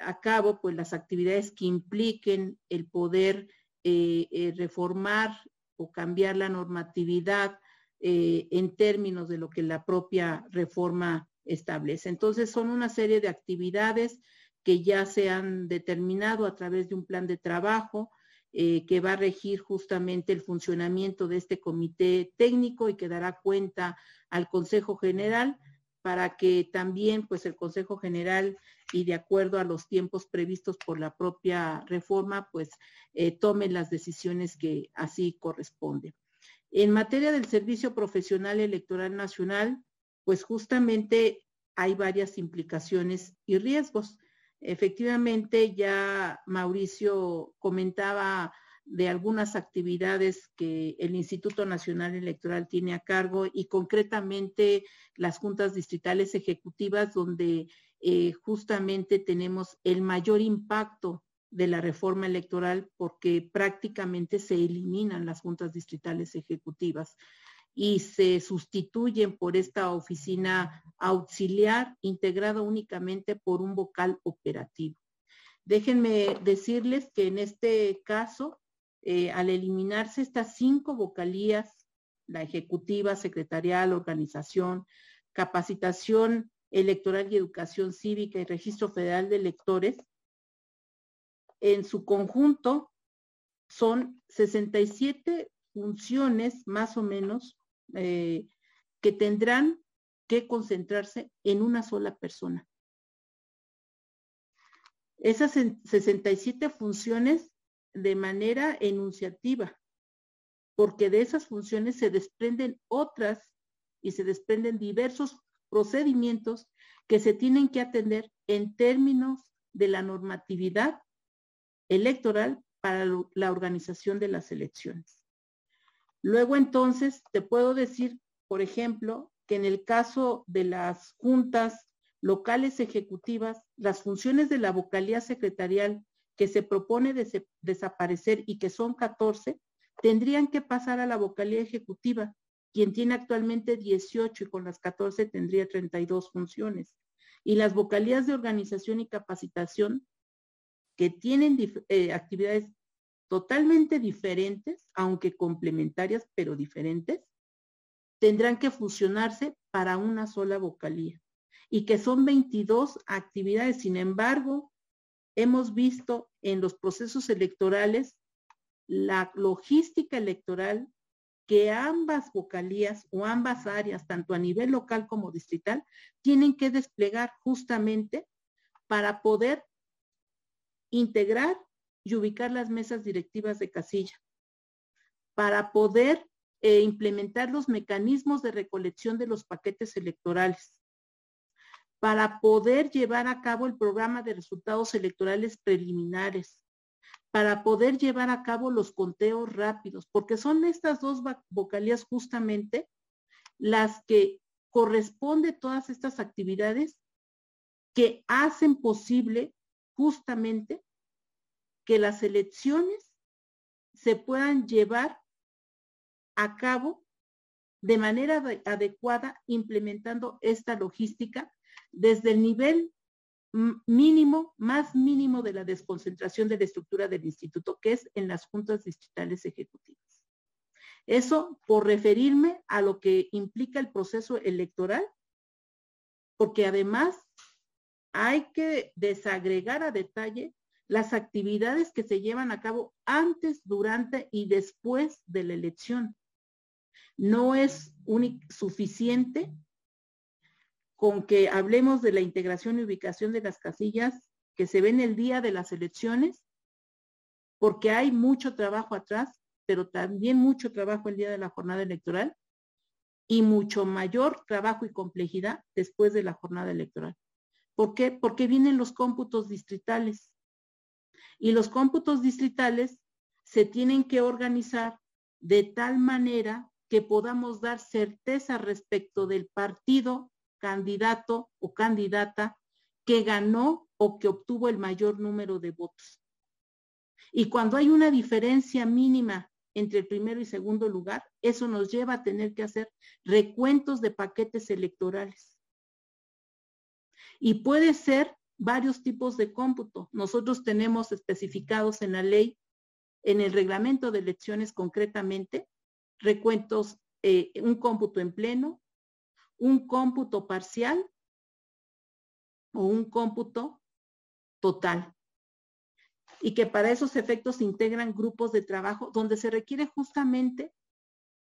a cabo pues las actividades que impliquen el poder eh, eh, reformar o cambiar la normatividad eh, en términos de lo que la propia reforma establece. Entonces son una serie de actividades que ya se han determinado a través de un plan de trabajo eh, que va a regir justamente el funcionamiento de este comité técnico y que dará cuenta al Consejo General para que también pues el Consejo General y de acuerdo a los tiempos previstos por la propia reforma pues eh, tome las decisiones que así corresponden. En materia del Servicio Profesional Electoral Nacional, pues justamente hay varias implicaciones y riesgos. Efectivamente, ya Mauricio comentaba de algunas actividades que el Instituto Nacional Electoral tiene a cargo y concretamente las juntas distritales ejecutivas donde eh, justamente tenemos el mayor impacto de la reforma electoral porque prácticamente se eliminan las juntas distritales ejecutivas y se sustituyen por esta oficina auxiliar integrada únicamente por un vocal operativo. Déjenme decirles que en este caso eh, al eliminarse estas cinco vocalías, la ejecutiva, secretarial, organización, capacitación electoral y educación cívica y registro federal de electores, en su conjunto son 67 funciones más o menos eh, que tendrán que concentrarse en una sola persona. Esas 67 funciones de manera enunciativa, porque de esas funciones se desprenden otras y se desprenden diversos procedimientos que se tienen que atender en términos de la normatividad electoral para la organización de las elecciones. Luego entonces te puedo decir, por ejemplo, que en el caso de las juntas locales ejecutivas, las funciones de la vocalía secretarial que se propone desaparecer y que son 14, tendrían que pasar a la vocalía ejecutiva, quien tiene actualmente 18 y con las 14 tendría 32 funciones. Y las vocalías de organización y capacitación, que tienen eh, actividades totalmente diferentes, aunque complementarias, pero diferentes, tendrán que fusionarse para una sola vocalía y que son 22 actividades. Sin embargo, hemos visto en los procesos electorales la logística electoral que ambas vocalías o ambas áreas, tanto a nivel local como distrital, tienen que desplegar justamente para poder integrar y ubicar las mesas directivas de casilla, para poder eh, implementar los mecanismos de recolección de los paquetes electorales, para poder llevar a cabo el programa de resultados electorales preliminares, para poder llevar a cabo los conteos rápidos, porque son estas dos vocalías justamente las que corresponde todas estas actividades que hacen posible justamente que las elecciones se puedan llevar a cabo de manera adecuada implementando esta logística desde el nivel mínimo, más mínimo de la desconcentración de la estructura del instituto, que es en las juntas distritales ejecutivas. Eso por referirme a lo que implica el proceso electoral, porque además hay que desagregar a detalle las actividades que se llevan a cabo antes, durante y después de la elección. No es suficiente con que hablemos de la integración y ubicación de las casillas que se ven el día de las elecciones, porque hay mucho trabajo atrás, pero también mucho trabajo el día de la jornada electoral y mucho mayor trabajo y complejidad después de la jornada electoral. ¿Por qué? Porque vienen los cómputos distritales. Y los cómputos distritales se tienen que organizar de tal manera que podamos dar certeza respecto del partido candidato o candidata que ganó o que obtuvo el mayor número de votos. Y cuando hay una diferencia mínima entre el primero y segundo lugar, eso nos lleva a tener que hacer recuentos de paquetes electorales. Y puede ser varios tipos de cómputo. Nosotros tenemos especificados en la ley, en el reglamento de elecciones concretamente, recuentos, eh, un cómputo en pleno, un cómputo parcial o un cómputo total. Y que para esos efectos se integran grupos de trabajo donde se requiere justamente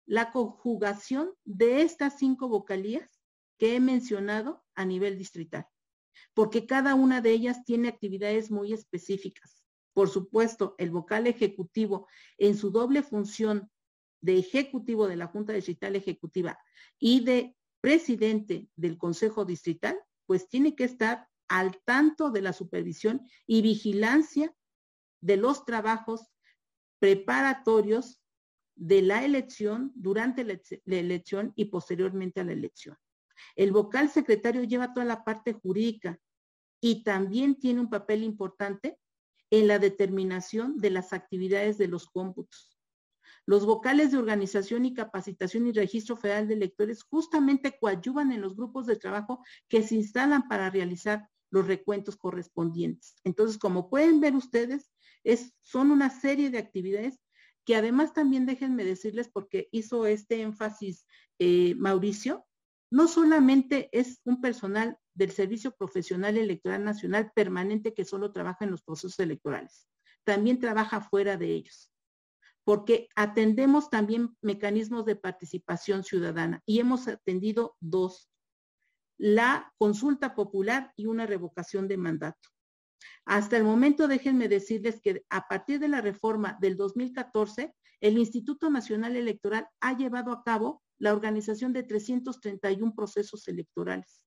la conjugación de estas cinco vocalías que he mencionado a nivel distrital, porque cada una de ellas tiene actividades muy específicas. Por supuesto, el vocal ejecutivo en su doble función de ejecutivo de la Junta Distrital Ejecutiva y de presidente del Consejo Distrital, pues tiene que estar al tanto de la supervisión y vigilancia de los trabajos preparatorios de la elección, durante la elección y posteriormente a la elección. El vocal secretario lleva toda la parte jurídica y también tiene un papel importante en la determinación de las actividades de los cómputos. Los vocales de organización y capacitación y registro federal de electores justamente coadyuvan en los grupos de trabajo que se instalan para realizar los recuentos correspondientes. Entonces, como pueden ver ustedes, es, son una serie de actividades que además también déjenme decirles, porque hizo este énfasis eh, Mauricio, no solamente es un personal del Servicio Profesional Electoral Nacional permanente que solo trabaja en los procesos electorales, también trabaja fuera de ellos porque atendemos también mecanismos de participación ciudadana y hemos atendido dos, la consulta popular y una revocación de mandato. Hasta el momento, déjenme decirles que a partir de la reforma del 2014, el Instituto Nacional Electoral ha llevado a cabo la organización de 331 procesos electorales.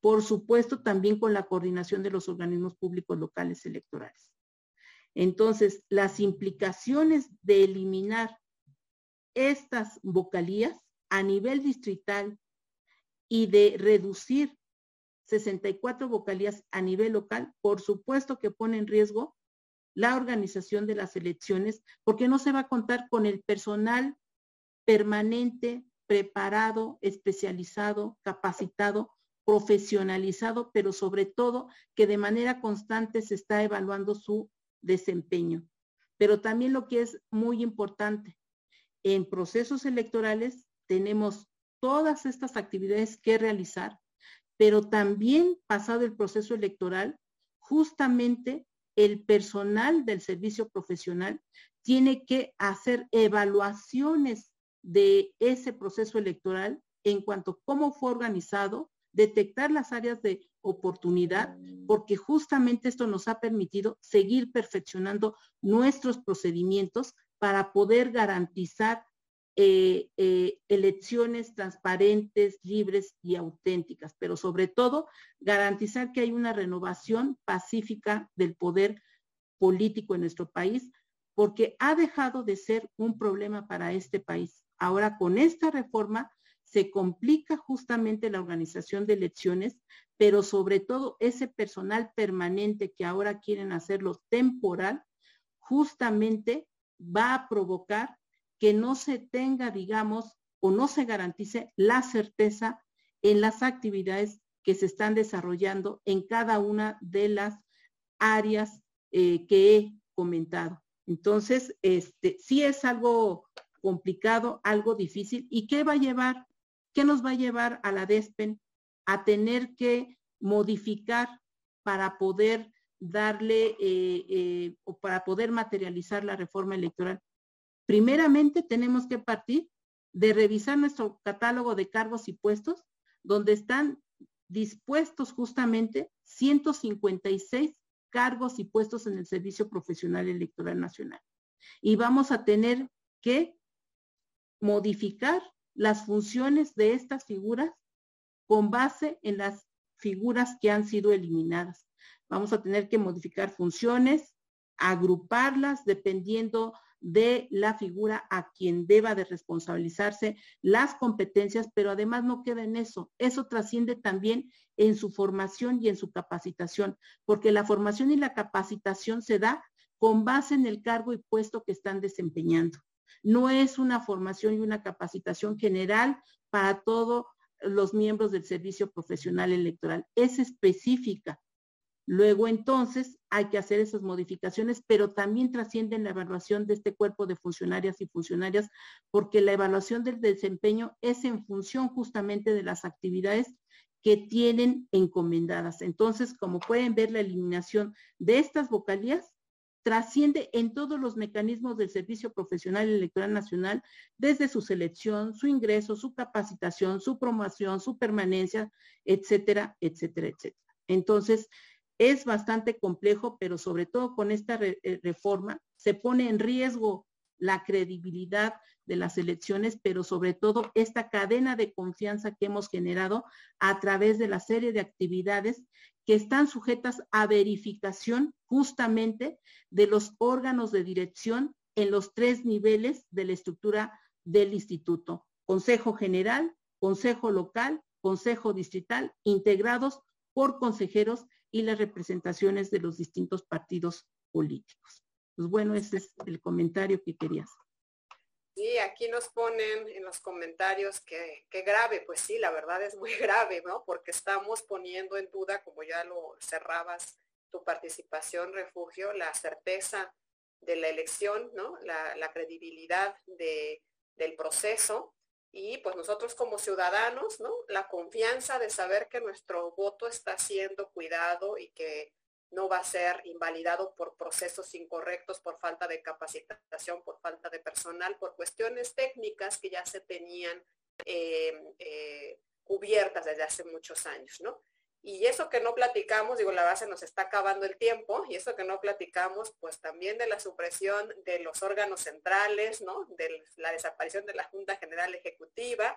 Por supuesto, también con la coordinación de los organismos públicos locales electorales. Entonces, las implicaciones de eliminar estas vocalías a nivel distrital y de reducir 64 vocalías a nivel local, por supuesto que pone en riesgo la organización de las elecciones, porque no se va a contar con el personal permanente, preparado, especializado, capacitado, profesionalizado, pero sobre todo que de manera constante se está evaluando su desempeño. Pero también lo que es muy importante, en procesos electorales tenemos todas estas actividades que realizar, pero también pasado el proceso electoral, justamente el personal del servicio profesional tiene que hacer evaluaciones de ese proceso electoral en cuanto a cómo fue organizado, detectar las áreas de oportunidad, porque justamente esto nos ha permitido seguir perfeccionando nuestros procedimientos para poder garantizar eh, eh, elecciones transparentes, libres y auténticas, pero sobre todo garantizar que hay una renovación pacífica del poder político en nuestro país, porque ha dejado de ser un problema para este país. Ahora con esta reforma se complica justamente la organización de elecciones, pero sobre todo ese personal permanente que ahora quieren hacerlo temporal, justamente va a provocar que no se tenga, digamos, o no se garantice la certeza en las actividades que se están desarrollando en cada una de las áreas eh, que he comentado. Entonces, este, sí es algo complicado, algo difícil. ¿Y qué va a llevar? ¿Qué nos va a llevar a la DESPEN a tener que modificar para poder darle eh, eh, o para poder materializar la reforma electoral? Primeramente, tenemos que partir de revisar nuestro catálogo de cargos y puestos, donde están dispuestos justamente 156 cargos y puestos en el Servicio Profesional Electoral Nacional. Y vamos a tener que modificar las funciones de estas figuras con base en las figuras que han sido eliminadas. Vamos a tener que modificar funciones, agruparlas dependiendo de la figura a quien deba de responsabilizarse, las competencias, pero además no queda en eso. Eso trasciende también en su formación y en su capacitación, porque la formación y la capacitación se da con base en el cargo y puesto que están desempeñando. No es una formación y una capacitación general para todos los miembros del servicio profesional electoral. Es específica. Luego entonces hay que hacer esas modificaciones, pero también trascienden la evaluación de este cuerpo de funcionarias y funcionarias, porque la evaluación del desempeño es en función justamente de las actividades que tienen encomendadas. Entonces, como pueden ver, la eliminación de estas vocalías trasciende en todos los mecanismos del Servicio Profesional Electoral Nacional, desde su selección, su ingreso, su capacitación, su promoción, su permanencia, etcétera, etcétera, etcétera. Entonces, es bastante complejo, pero sobre todo con esta eh, reforma se pone en riesgo la credibilidad de las elecciones, pero sobre todo esta cadena de confianza que hemos generado a través de la serie de actividades que están sujetas a verificación justamente de los órganos de dirección en los tres niveles de la estructura del instituto. Consejo General, Consejo Local, Consejo Distrital, integrados por consejeros y las representaciones de los distintos partidos políticos. Pues bueno, ese es el comentario que querías. Sí, aquí nos ponen en los comentarios que, grave, pues sí, la verdad es muy <laughs> grave, ¿no? Porque estamos poniendo en duda, como ya lo cerrabas tu participación, refugio, la certeza de la elección, ¿no? La, credibilidad del proceso y pues nosotros como ciudadanos, ¿no? La confianza de saber que nuestro voto está siendo cuidado y que no va a ser invalidado por procesos incorrectos, por falta de capacitación, por falta de personal, por cuestiones técnicas que ya se tenían eh, eh, cubiertas desde hace muchos años, ¿no? Y eso que no platicamos, digo, la base nos está acabando el tiempo, y eso que no platicamos, pues también de la supresión de los órganos centrales, ¿no? De la desaparición de la Junta General Ejecutiva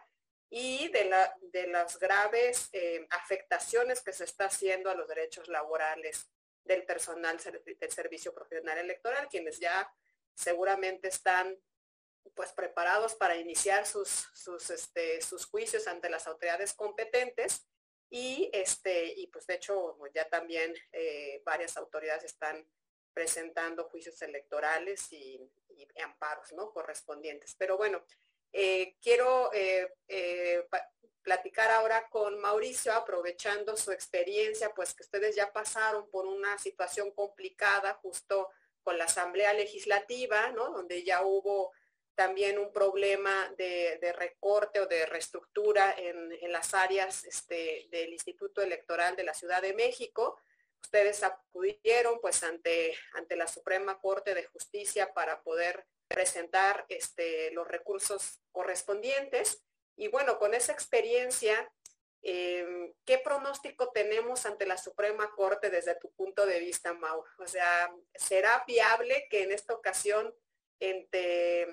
y de, la, de las graves eh, afectaciones que se está haciendo a los derechos laborales del personal del servicio profesional electoral, quienes ya seguramente están pues preparados para iniciar sus, sus, este, sus juicios ante las autoridades competentes. Y este y pues de hecho ya también eh, varias autoridades están presentando juicios electorales y, amparos no correspondientes. Pero bueno eh, quiero eh, platicar ahora con Mauricio, aprovechando su experiencia, pues que ustedes ya pasaron por una situación complicada justo con la Asamblea Legislativa, ¿no? Donde ya hubo también un problema de, recorte o de reestructura en, las áreas este, del Instituto Electoral de la Ciudad de México. Ustedes acudieron pues ante, ante la Suprema Corte de Justicia para poder presentar este, los recursos correspondientes. Y bueno, con esa experiencia, em, ¿qué pronóstico tenemos ante la Suprema Corte desde tu punto de vista, Mau? O sea, ¿será viable que en esta ocasión,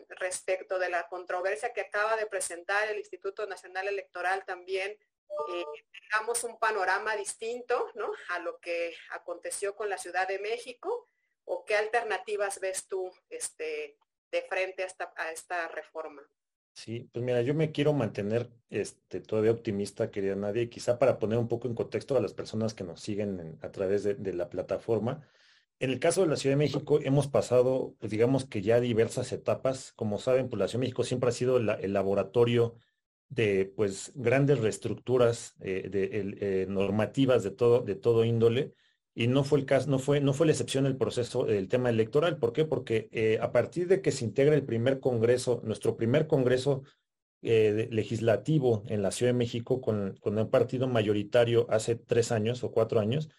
respecto de la controversia que acaba de presentar el Instituto Nacional Electoral también, eh, tengamos un panorama distinto ¿no? a lo que aconteció con la Ciudad de México? ¿O qué alternativas ves tú este, de frente a esta reforma? Sí, pues mira, yo me quiero mantener este, todavía optimista, querida Nadia, y quizá para poner un poco en contexto a las personas que nos siguen a través de, la plataforma. En el caso de la Ciudad de México, hemos pasado, pues digamos que ya diversas etapas. Como saben, pues la Ciudad de México siempre ha sido el laboratorio de pues grandes reestructuras eh, de, eh, normativas de todo, de todo índole y no fue el caso, no fue, no fue la excepción el proceso del tema electoral. ¿Por qué? Porque eh, a partir de que se integra el primer congreso, nuestro primer congreso eh, legislativo en la Ciudad de México con, con un partido mayoritario hace tres años o cuatro años,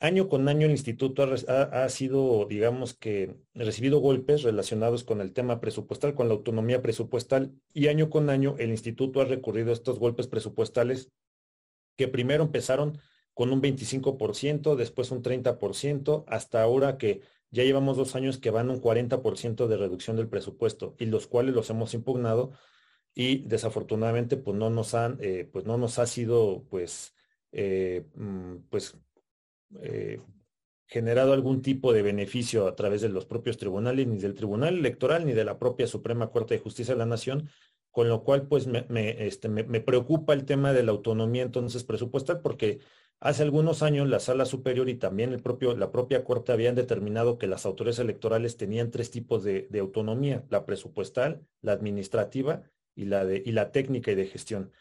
año con año el instituto ha, ha, sido, digamos que, recibido golpes relacionados con el tema presupuestal, con la autonomía presupuestal, y año con año el instituto ha recurrido a estos golpes presupuestales que primero empezaron con un 25%, después un 30%, hasta ahora que ya llevamos dos años que van un 40% de reducción del presupuesto y los cuales los hemos impugnado y desafortunadamente pues no nos han, eh, pues no nos ha sido pues, eh, mm, pues eh, generado algún tipo de beneficio a través de los propios tribunales, ni del Tribunal Electoral, ni de la propia Suprema Corte de Justicia de la Nación, con lo cual pues me, este, me, me preocupa el tema de la autonomía entonces presupuestal porque Hace algunos años la Sala Superior y también el propio, la propia Corte habían determinado que las autoridades electorales tenían tres tipos de, autonomía, la presupuestal, la administrativa y la, de, y la técnica y de gestión.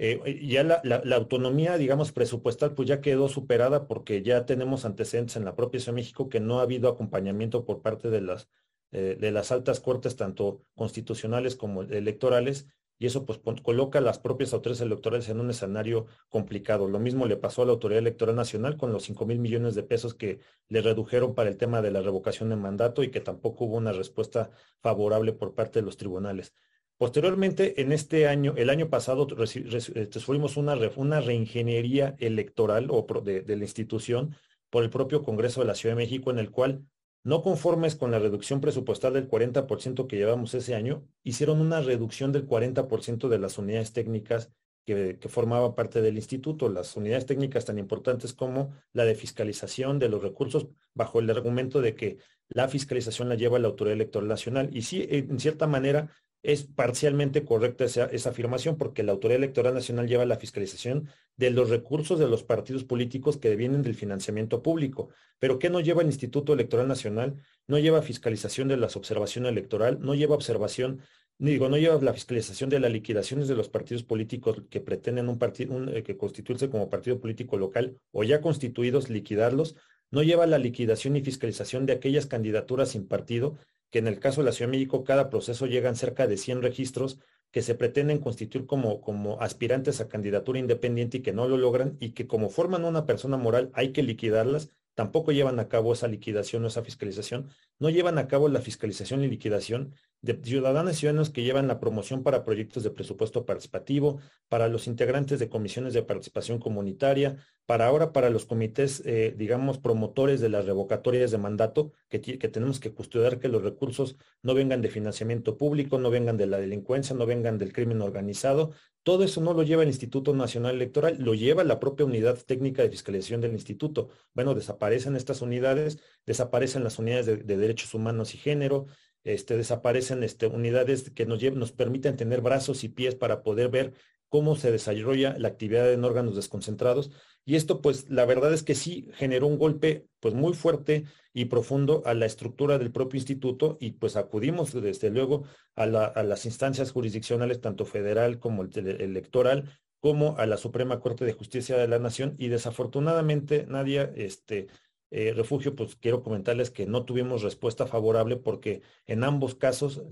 Eh, ya la, autonomía, digamos, presupuestal, pues ya quedó superada porque ya tenemos antecedentes en la propia Ciudad de México que no ha habido acompañamiento por parte de las, eh, de las altas cortes, tanto constitucionales como electorales, y eso pues coloca a las propias autoridades electorales en un escenario complicado. Lo mismo le pasó a la Autoridad Electoral Nacional con los 5 mil millones de pesos que le redujeron para el tema de la revocación de mandato y que tampoco hubo una respuesta favorable por parte de los tribunales. Posteriormente, en este año, el año pasado, este, sufrimos una, una reingeniería electoral o de la institución por el propio Congreso de la Ciudad de México, en el cual no conformes con la reducción presupuestal del 40% que llevamos ese año, hicieron una reducción del 40% de las unidades técnicas que, formaban parte del instituto, las unidades técnicas tan importantes como la de fiscalización de los recursos, bajo el argumento de que la fiscalización la lleva la Autoridad Electoral Nacional. Y sí, en cierta manera, es parcialmente correcta esa, afirmación porque la Autoridad Electoral Nacional lleva la fiscalización de los recursos de los partidos políticos que vienen del financiamiento público. Pero ¿qué no lleva el Instituto Electoral Nacional? No lleva fiscalización de las observaciones electoral, no lleva observación, digo, no lleva la fiscalización de las liquidaciones de los partidos políticos que pretenden un partido, eh, que constituirse como partido político local o ya constituidos, liquidarlos, no lleva la liquidación y fiscalización de aquellas candidaturas sin partido que en el caso de la Ciudad de México cada proceso llegan cerca de 100 registros que se pretenden constituir como, como aspirantes a candidatura independiente y que no lo logran y que como forman una persona moral hay que liquidarlas, tampoco llevan a cabo esa liquidación o esa fiscalización, no llevan a cabo la fiscalización y liquidación de ciudadanos y ciudadanos que llevan la promoción para proyectos de presupuesto participativo, para los integrantes de comisiones de participación comunitaria, para ahora para los comités, eh, digamos, promotores de las revocatorias de mandato, que, que tenemos que custodiar que los recursos no vengan de financiamiento público, no vengan de la delincuencia, no vengan del crimen organizado. Todo eso no lo lleva el Instituto Nacional Electoral, lo lleva la propia unidad técnica de fiscalización del instituto. Bueno, desaparecen estas unidades, desaparecen las unidades de, de derechos humanos y género, este, desaparecen este, unidades que nos, permiten tener brazos y pies para poder ver cómo se desarrolla la actividad en órganos desconcentrados. Y esto, pues, la verdad es que sí generó un golpe, pues, muy fuerte y profundo a la estructura del propio instituto y, pues, acudimos, desde luego, a, las instancias jurisdiccionales, tanto federal como electoral, como a la Suprema Corte de Justicia de la Nación. Y desafortunadamente, nadie, este, eh, refugio, pues quiero comentarles que no tuvimos respuesta favorable porque en ambos casos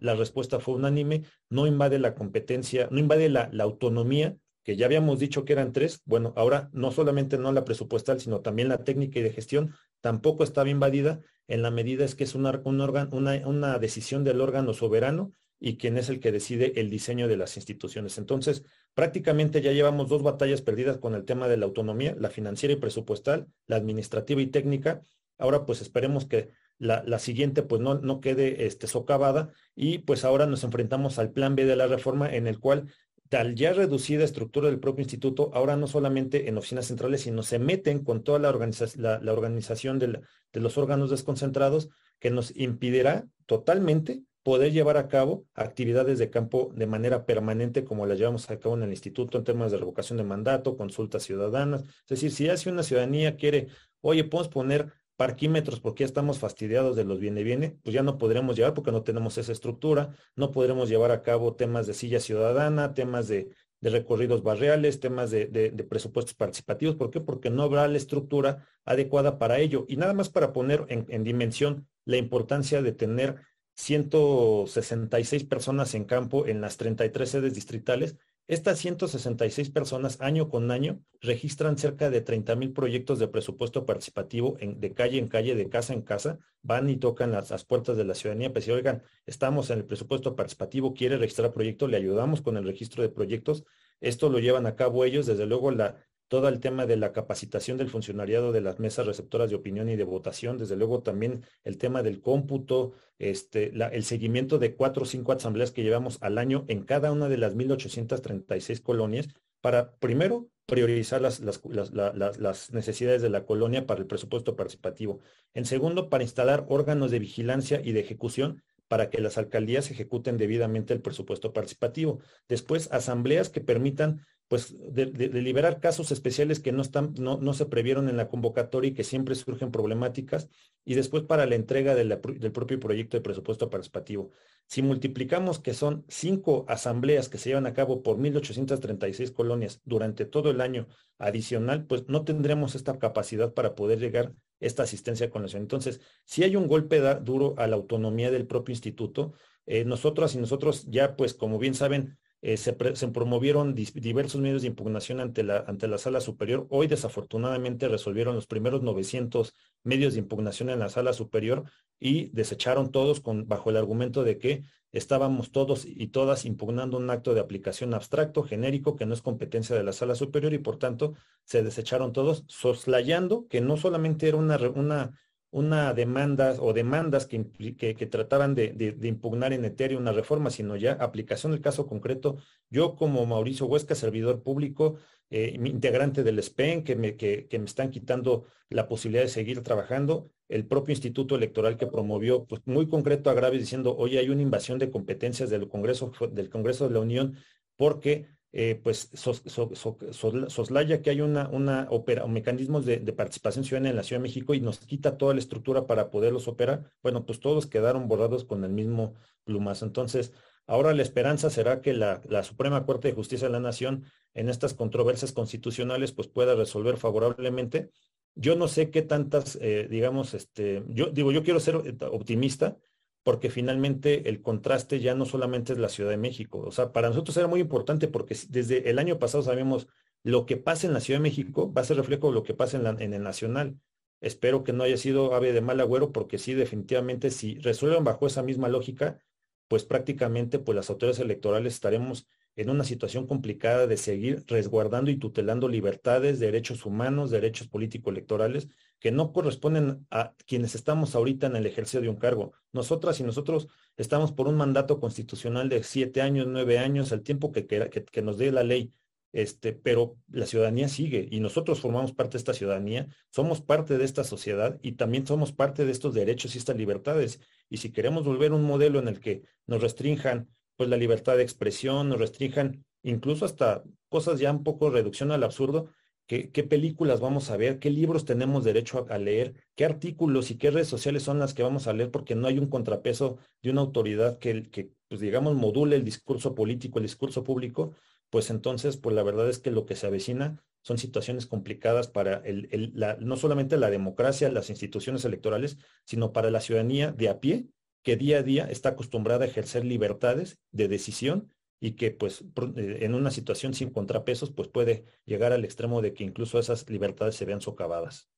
la respuesta fue unánime, no invade la competencia, no invade la, autonomía, que ya habíamos dicho que eran tres, bueno, ahora no solamente no la presupuestal, sino también la técnica y de gestión, tampoco estaba invadida en la medida es que es un, órgano, una, una decisión del órgano soberano y quien es el que decide el diseño de las instituciones. Entonces, prácticamente ya llevamos dos batallas perdidas con el tema de la autonomía, la financiera y presupuestal, la administrativa y técnica. Ahora, pues esperemos que la, la siguiente pues no, no quede este, socavada y pues ahora nos enfrentamos al plan B de la reforma en el cual tal ya reducida estructura del propio instituto, ahora no solamente en oficinas centrales, sino se meten con toda la, la, la organización de, de los órganos desconcentrados que nos impedirá totalmente poder llevar a cabo actividades de campo de manera permanente como las llevamos a cabo en el instituto en términos de revocación de mandato, consultas ciudadanas. Es decir, si hace una ciudadanía quiere, oye, podemos poner parquímetros porque ya estamos fastidiados de los viene-viene, pues ya no podremos llevar porque no tenemos esa estructura, no podremos llevar a cabo temas de silla ciudadana, temas de, recorridos barriales, temas de, presupuestos participativos. ¿Por qué? Porque no habrá la estructura adecuada para ello. Y nada más para poner en dimensión la importancia de tener 166 personas en campo en las 33 sedes distritales. Estas 166 personas año con año registran cerca de 30 mil proyectos de presupuesto participativo en, de calle en calle, de casa en casa, van y tocan las, puertas de la ciudadanía, pues si oigan, estamos en el presupuesto participativo, quiere registrar proyectos, le ayudamos con el registro de proyectos. Esto lo llevan a cabo ellos, desde luego la, todo el tema de la capacitación del funcionariado de las mesas receptoras de opinión y de votación, desde luego también el tema del cómputo, este, el seguimiento de cuatro o cinco asambleas que llevamos al año en cada una de las 1.836 colonias para, primero, priorizar las, las, las, necesidades de la colonia para el presupuesto participativo. En segundo, para instalar órganos de vigilancia y de ejecución para que las alcaldías ejecuten debidamente el presupuesto participativo. Después, asambleas que permitan pues de, liberar casos especiales que no están, no, no, se previeron en la convocatoria y que siempre surgen problemáticas, y después para la entrega del propio proyecto de presupuesto participativo. Si multiplicamos que son cinco asambleas que se llevan a cabo por 1.836 colonias durante todo el año adicional, pues no tendremos esta capacidad para poder llegar esta asistencia con la ciudad. Entonces, si hay un golpe duro a la autonomía del propio instituto, eh, nosotras y nosotros ya, pues como bien saben, eh, se, promovieron diversos medios de impugnación ante la, ante la sala superior. Hoy desafortunadamente resolvieron los primeros 900 medios de impugnación en la sala superior y desecharon todos bajo el argumento de que estábamos todos y todas impugnando un acto de aplicación abstracto, genérico, que no es competencia de la sala superior y por tanto se desecharon todos, soslayando que no solamente era una una demanda o demandas que, que, trataban de, impugnar en Ethereum una reforma, sino ya aplicación del caso concreto. Yo como Mauricio Huesca, servidor público, eh, integrante del SPEN, que me, que, me están quitando la posibilidad de seguir trabajando, el propio instituto electoral que promovió, pues muy concreto agravios diciendo, oye, hay una invasión de competencias del Congreso, del Congreso de la Unión, porque eh, pues soslaya que hay una, una mecanismos de, participación ciudadana en la Ciudad de México y nos quita toda la estructura para poderlos operar, bueno, pues todos quedaron borrados con el mismo plumazo. Entonces, ahora la esperanza será que la, Suprema Corte de Justicia de la Nación en estas controversias constitucionales pues pueda resolver favorablemente. Yo no sé qué tantas, eh, digamos, este, yo digo, yo quiero ser optimista, porque finalmente el contraste ya no solamente es la Ciudad de México. O sea, para nosotros era muy importante porque desde el año pasado sabemos lo que pasa en la Ciudad de México va a ser reflejo de lo que pasa en, el Nacional. Espero que no haya sido ave de mal agüero porque sí, definitivamente, si resuelven bajo esa misma lógica, pues prácticamente pues las autoridades electorales estaremos en una situación complicada de seguir resguardando y tutelando libertades, derechos humanos, derechos político-electorales que no corresponden a quienes estamos ahorita en el ejercicio de un cargo. Nosotras y nosotros estamos por un mandato constitucional de siete años, nueve años, el tiempo que, que, nos dé la ley. Este, pero la ciudadanía sigue y nosotros formamos parte de esta ciudadanía, somos parte de esta sociedad y también somos parte de estos derechos y estas libertades. Y si queremos volver a un modelo en el que nos restrinjan pues la libertad de expresión, nos restrinjan incluso hasta cosas ya un poco reducción al absurdo, ¿qué, películas vamos a ver, qué libros tenemos derecho a, leer, qué artículos y qué redes sociales son las que vamos a leer, porque no hay un contrapeso de una autoridad que, que pues digamos, module el discurso político, el discurso público, pues entonces, pues la verdad es que lo que se avecina son situaciones complicadas para el, la, no solamente la democracia, las instituciones electorales, sino para la ciudadanía de a pie que día a día está acostumbrada a ejercer libertades de decisión y que pues eh, en una situación sin contrapesos pues puede llegar al extremo de que incluso esas libertades se vean socavadas.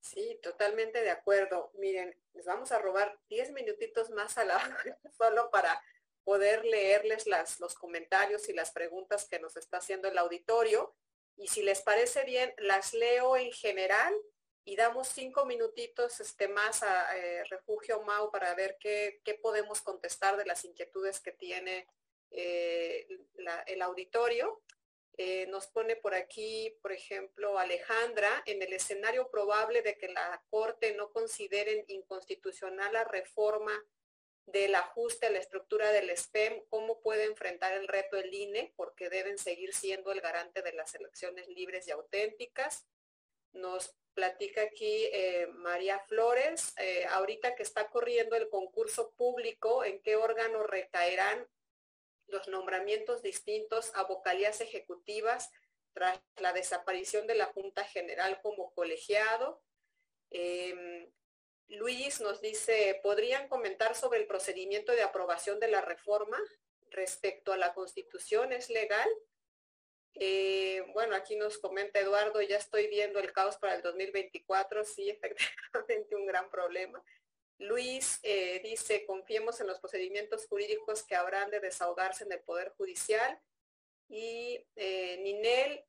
Sí, totalmente de acuerdo. Miren, les vamos a robar 10 minutitos más a la <laughs> solo para poder leerles las, los comentarios y las preguntas que nos está haciendo el auditorio. Y si les parece bien, las leo en general y damos cinco minutitos este, más a eh, Refugio Mau para ver qué, podemos contestar de las inquietudes que tiene eh, el auditorio. Eh, nos pone por aquí, por ejemplo, Alejandra, en el escenario probable de que la Corte no consideren inconstitucional la reforma del ajuste a la estructura del SPEM, ¿cómo puede enfrentar el reto el INE? Porque deben seguir siendo el garante de las elecciones libres y auténticas. Nos platica aquí eh, María Flores, eh, ahorita que está corriendo el concurso público, ¿en qué órgano recaerán los nombramientos distintos a vocalías ejecutivas tras la desaparición de la Junta General como colegiado? Em, Luis nos dice, ¿podrían comentar sobre el procedimiento de aprobación de la reforma respecto a la Constitución? ¿Es legal? Eh, bueno, aquí nos comenta Eduardo, ya estoy viendo el caos para el 2024, sí, <laughs> efectivamente un gran problema. Luis eh, dice, confiemos en los procedimientos jurídicos que habrán de desahogarse en el Poder Judicial. Y eh, Ninel,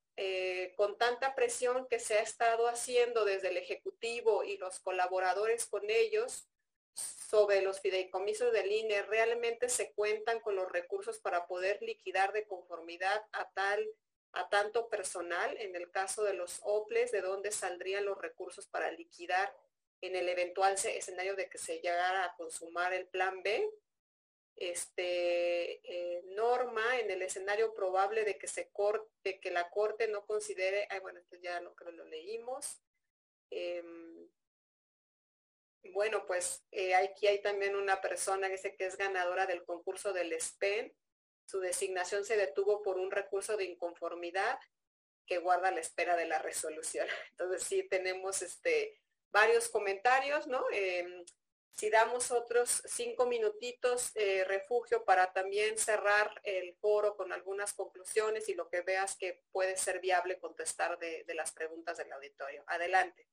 con tanta presión que se ha estado haciendo desde el Ejecutivo y los colaboradores con ellos sobre los fideicomisos del INE, ¿realmente se cuentan con los recursos para poder liquidar de conformidad a tal a tanto personal, en el caso de los OPLES, de dónde saldrían los recursos para liquidar en el eventual escenario de que se llegara a consumar el plan B. Este, eh, norma en el escenario probable de que se corte, que la corte no considere, ay, bueno, esto ya lo creo lo leímos. Em, bueno, pues eh, aquí hay también una persona que que es ganadora del concurso del SPEN su designación se detuvo por un recurso de inconformidad que guarda la espera de la resolución. <laughs> Entonces sí tenemos este, varios comentarios, ¿no? Em, si damos otros cinco minutitos, eh, refugio, para también cerrar el foro con algunas conclusiones y lo que veas que puede ser viable contestar de, las preguntas del auditorio. Adelante.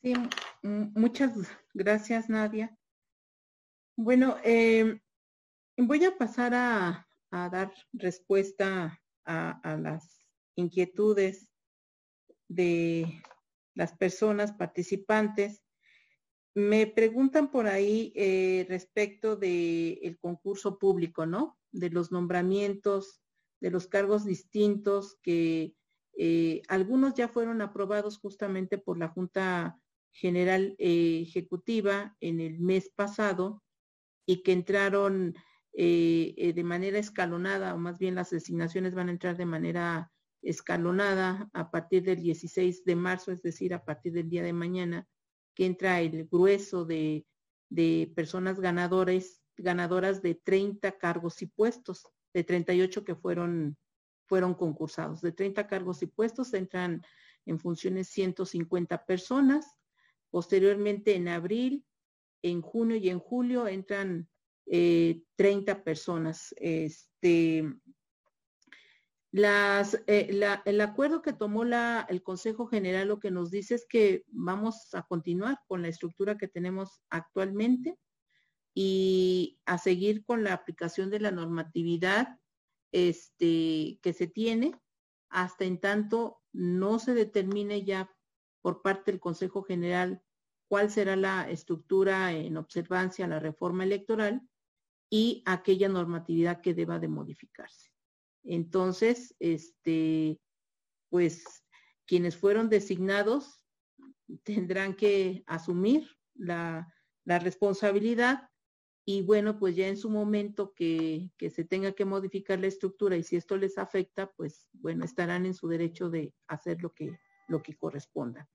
Sí, muchas gracias, Nadia. Bueno, eh, voy a pasar a, dar respuesta a las inquietudes de las personas participantes me preguntan por ahí eh, respecto del el concurso público, ¿no? De los nombramientos, de los cargos distintos que eh, algunos ya fueron aprobados justamente por la Junta General eh, Ejecutiva en el mes pasado y que entraron de manera escalonada, o más bien las designaciones van a entrar de manera escalonada a partir del 16 de marzo, es decir, a partir del día de mañana que entra el grueso de, personas ganadores, ganadoras de 30 cargos y puestos, de 38 que fueron, fueron concursados. De 30 cargos y puestos entran en funciones 150 personas. Posteriormente, en abril, en junio y en julio entran 30 eh, personas. Este, las, eh, el acuerdo que tomó la, el Consejo General lo que nos dice es que vamos a continuar con la estructura que tenemos actualmente y a seguir con la aplicación de la normatividad este, que se tiene hasta en tanto no se determine ya por parte del Consejo General cuál será la estructura en observancia a la reforma electoral y aquella normatividad que deba de modificarse. Entonces, este, pues quienes fueron designados tendrán que asumir la, responsabilidad y bueno, pues ya en su momento que, se tenga que modificar la estructura y si esto les afecta, pues bueno, estarán en su derecho de hacer lo que, lo que corresponda.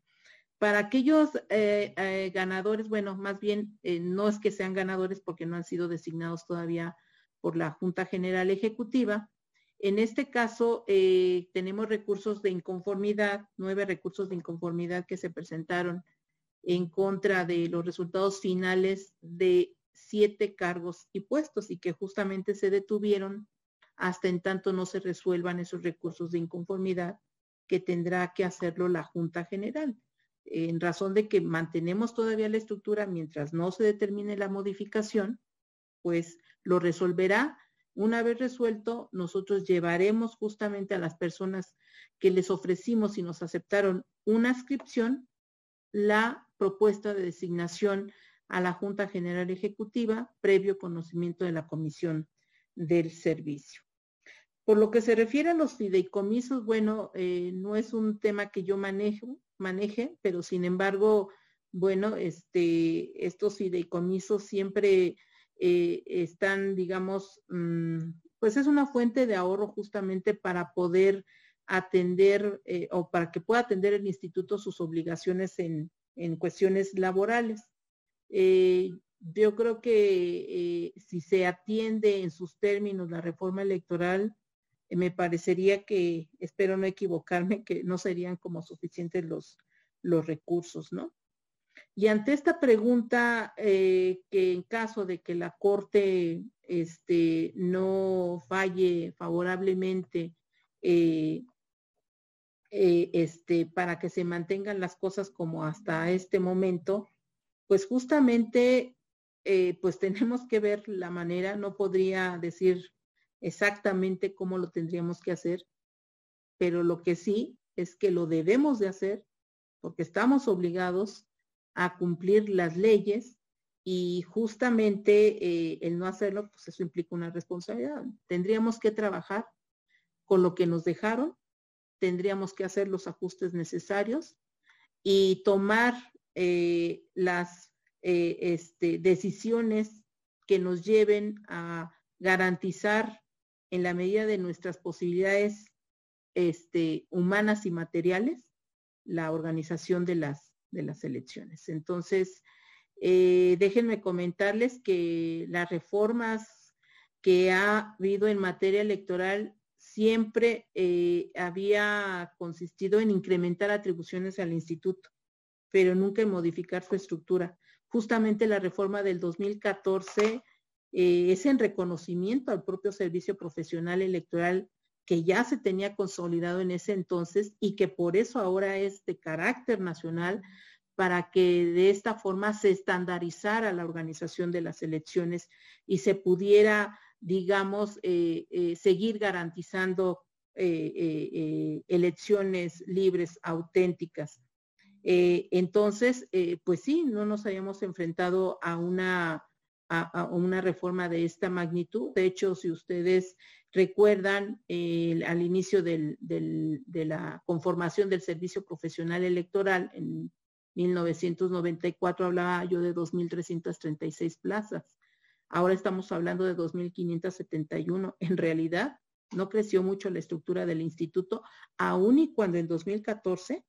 Para aquellos eh, eh, ganadores, bueno, más bien eh, no es que sean ganadores porque no han sido designados todavía por la Junta General Ejecutiva, en este caso, tenemos recursos de inconformidad, nueve recursos de inconformidad que se presentaron en contra de los resultados finales de siete cargos y puestos y que justamente se detuvieron hasta en tanto no se resuelvan esos recursos de inconformidad que tendrá que hacerlo la Junta General. En razón de que mantenemos todavía la estructura mientras no se determine la modificación, pues lo resolverá una vez resuelto, nosotros llevaremos justamente a las personas que les ofrecimos y nos aceptaron una inscripción la propuesta de designación a la Junta General Ejecutiva previo conocimiento de la Comisión del Servicio. Por lo que se refiere a los fideicomisos, bueno, eh, no es un tema que yo manejo, maneje, pero sin embargo, bueno, este, estos fideicomisos siempre eh, están, digamos, mm, pues es una fuente de ahorro justamente para poder atender eh, o para que pueda atender el instituto sus obligaciones en, cuestiones laborales. Yo creo que si se atiende en sus términos la reforma electoral, me parecería que, espero no equivocarme, que no serían como suficientes los, los recursos, ¿no? Y ante esta pregunta, eh, que en caso de que la Corte este, no falle favorablemente eh, eh, este, para que se mantengan las cosas como hasta este momento, pues justamente pues tenemos que ver la manera, no podría decir exactamente cómo lo tendríamos que hacer, pero lo que sí es que lo debemos de hacer porque estamos obligados a cumplir las leyes y justamente eh, el no hacerlo, pues eso implica una responsabilidad. Tendríamos que trabajar con lo que nos dejaron, tendríamos que hacer los ajustes necesarios y tomar eh, las eh, este, decisiones que nos lleven a garantizar en la medida de nuestras posibilidades este, humanas y materiales la organización de las de las elecciones. Entonces, eh, déjenme comentarles que las reformas que ha habido en materia electoral siempre eh, había consistido en incrementar atribuciones al instituto, pero nunca en modificar su estructura. justamente la reforma del 2014 eh, es en reconocimiento al propio servicio profesional electoral que ya se tenía consolidado en ese entonces y que por eso ahora es de carácter nacional para que de esta forma se estandarizara la organización de las elecciones y se pudiera, digamos, eh, eh, seguir garantizando elecciones libres, auténticas. entonces, pues sí, no nos hayamos enfrentado a una a, una reforma de esta magnitud. De hecho, si ustedes recuerdan, al inicio de la conformación del servicio profesional electoral en 1994 hablaba yo de 2.336 plazas. Ahora estamos hablando de 2.571. En realidad, no creció mucho la estructura del instituto, aun y cuando en 2014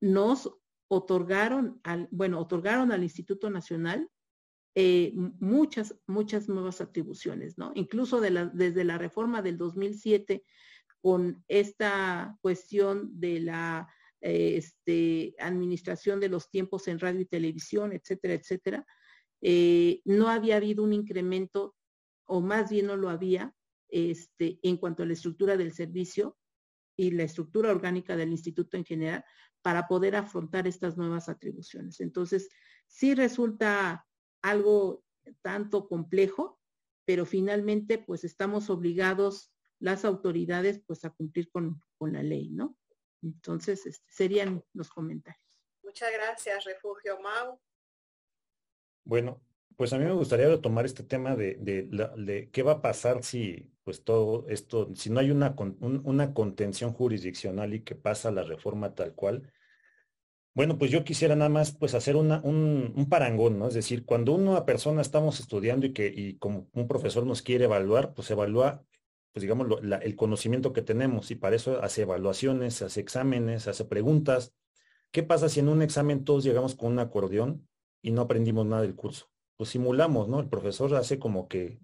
nos otorgaron al, bueno, otorgaron al Instituto Nacional eh, muchas, muchas nuevas atribuciones, ¿no? Incluso desde la reforma del 2007, con esta cuestión de la eh, este, administración de los tiempos en radio y televisión, etcétera, etcétera, eh, no había habido un incremento, o más bien no lo había, este, en cuanto a la estructura del servicio y la estructura orgánica del instituto en general, para poder afrontar estas nuevas atribuciones. Entonces, sí resulta algo tanto complejo, pero finalmente pues estamos obligados las autoridades pues a cumplir con, la ley, ¿no? Entonces, este, serían los comentarios. Muchas gracias, Refugio Mau. Bueno, pues a mí me gustaría tomar este tema de, de, qué va a pasar si, pues todo esto, si no hay una, una contención jurisdiccional y que pasa la reforma tal cual, bueno, pues yo quisiera nada más pues hacer una, un, parangón, ¿no? Es decir, cuando una persona estamos estudiando y que y como un profesor nos quiere evaluar, pues evalúa, pues digamos, el conocimiento que tenemos y para eso hace evaluaciones, hace exámenes, hace preguntas. ¿Qué pasa si en un examen todos llegamos con un acordeón y no aprendimos nada del curso? Pues simulamos, ¿no? El profesor hace como que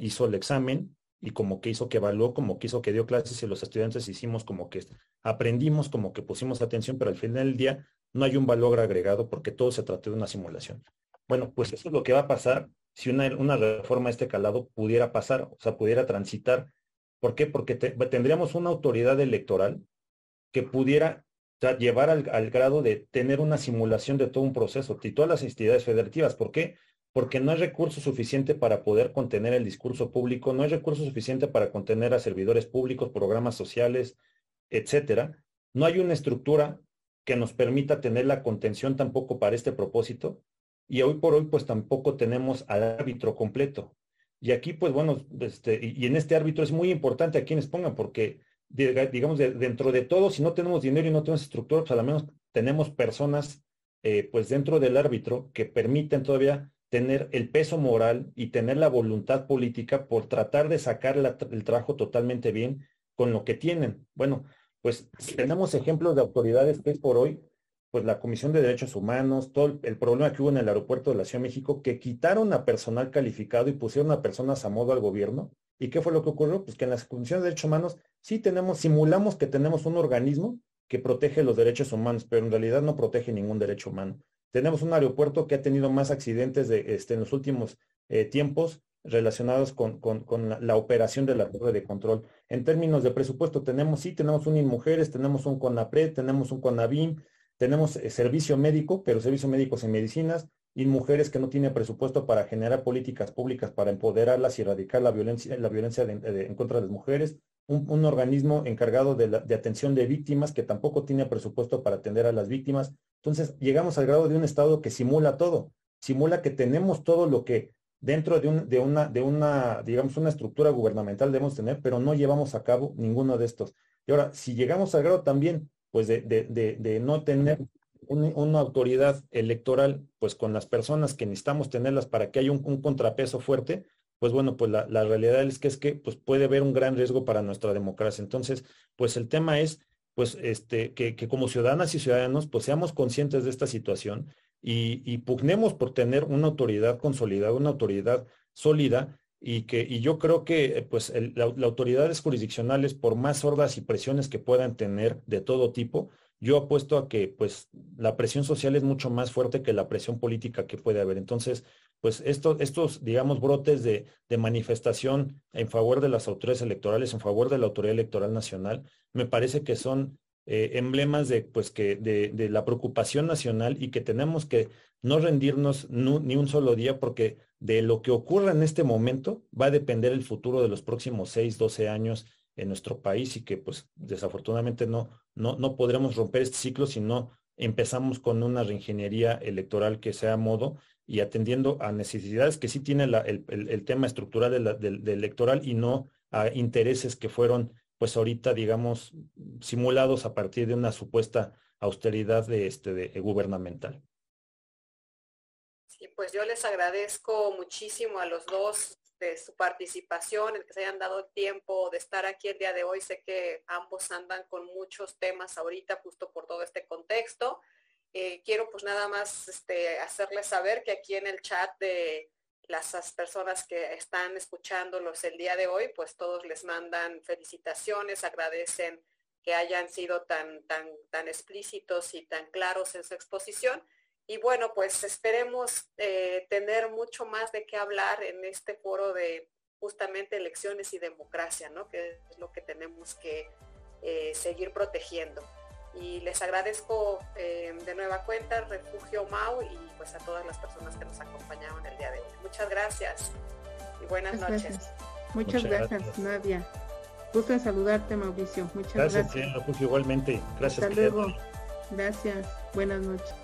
hizo el examen y como que hizo que evaluó, como que hizo que dio clases y los estudiantes hicimos como que aprendimos, como que pusimos atención, pero al final del día no hay un valor agregado porque todo se trata de una simulación. Bueno, pues eso es lo que va a pasar si una, una reforma de este calado pudiera pasar, o sea, pudiera transitar. ¿Por qué? Porque tendríamos una autoridad electoral que pudiera llevar al, al, grado de tener una simulación de todo un proceso y todas las entidades federativas. ¿Por qué? Porque no hay recurso suficiente para poder contener el discurso público, no hay recurso suficiente para contener a servidores públicos, programas sociales, etcétera. No hay una estructura que nos permita tener la contención tampoco para este propósito. Y hoy por hoy, pues tampoco tenemos al árbitro completo. Y aquí, pues bueno, este, y en este árbitro es muy importante a quienes pongan, porque digamos, dentro de todo, si no tenemos dinero y no tenemos estructura, pues al menos tenemos personas, eh, pues dentro del árbitro que permiten todavía tener el peso moral y tener la voluntad política por tratar de sacar el trabajo totalmente bien con lo que tienen. Bueno, pues tenemos ejemplos de autoridades que es por hoy, pues la Comisión de Derechos Humanos, todo el problema que hubo en el aeropuerto de la Ciudad de México, que quitaron a personal calificado y pusieron a personas a modo al gobierno. ¿Y qué fue lo que ocurrió? Pues que en las Comisiones de Derechos Humanos sí tenemos, simulamos que tenemos un organismo que protege los derechos humanos, pero en realidad no protege ningún derecho humano. Tenemos un aeropuerto que ha tenido más accidentes de, este, en los últimos eh, tiempos relacionados con, la, operación de la torre de control. En términos de presupuesto, tenemos, sí, tenemos un INMujeres, tenemos un CONAPRED, tenemos un CONABIM, tenemos eh, servicio médico, pero servicio médicos en medicinas, INMujeres que no tiene presupuesto para generar políticas públicas para empoderarlas y erradicar la violencia, la violencia en contra de las mujeres, un, organismo encargado de, de, atención de víctimas que tampoco tiene presupuesto para atender a las víctimas. Entonces, llegamos al grado de un Estado que simula todo, simula que tenemos todo lo que dentro de, un, de, una, digamos, una estructura gubernamental debemos tener, pero no llevamos a cabo ninguno de estos. Y ahora, si llegamos al grado también, pues de, no tener una autoridad electoral, pues con las personas que necesitamos tenerlas para que haya un, contrapeso fuerte, pues bueno, pues la, la, realidad es que es que pues puede haber un gran riesgo para nuestra democracia. Entonces, pues el tema es, pues este, que, que como ciudadanas y ciudadanos, pues seamos conscientes de esta situación y, pugnemos por tener una autoridad consolidada, una autoridad sólida y que y yo creo que pues las autoridades jurisdiccionales por más sordas y presiones que puedan tener de todo tipo yo apuesto a que pues la presión social es mucho más fuerte que la presión política que puede haber. Entonces, pues estos, estos digamos, brotes de, manifestación en favor de las autoridades electorales, en favor de la Autoridad Electoral Nacional, me parece que son eh, emblemas de, pues, que, de, la preocupación nacional y que tenemos que no rendirnos ni un solo día porque de lo que ocurra en este momento va a depender el futuro de los próximos 6, 12 años en nuestro país y que pues desafortunadamente no, no, no podremos romper este ciclo si no empezamos con una reingeniería electoral que sea a modo y atendiendo a necesidades que sí tiene el, tema estructural del, electoral y no a intereses que fueron pues ahorita digamos simulados a partir de una supuesta austeridad de este de, gubernamental. Sí, pues yo les agradezco muchísimo a los dos de su participación, el que se hayan dado tiempo de estar aquí el día de hoy. Sé que ambos andan con muchos temas ahorita justo por todo este contexto. Eh, quiero pues nada más este, hacerles saber que aquí en el chat de las personas que están escuchándolos el día de hoy, pues todos les mandan felicitaciones, agradecen que hayan sido tan, tan, tan explícitos y tan claros en su exposición. Y bueno, pues esperemos eh, tener mucho más de qué hablar en este foro de justamente elecciones y democracia, ¿no? Que es lo que tenemos que eh, seguir protegiendo. Y les agradezco eh, de nueva cuenta Refugio Mau y pues a todas las personas que nos acompañaron el día de hoy. Muchas gracias y buenas noches. Muchas, gracias, Nadia. Gusto en saludarte, Mauricio. Muchas gracias. Gracias, Refugio, igualmente. Gracias. Hasta luego. Gracias. Buenas noches.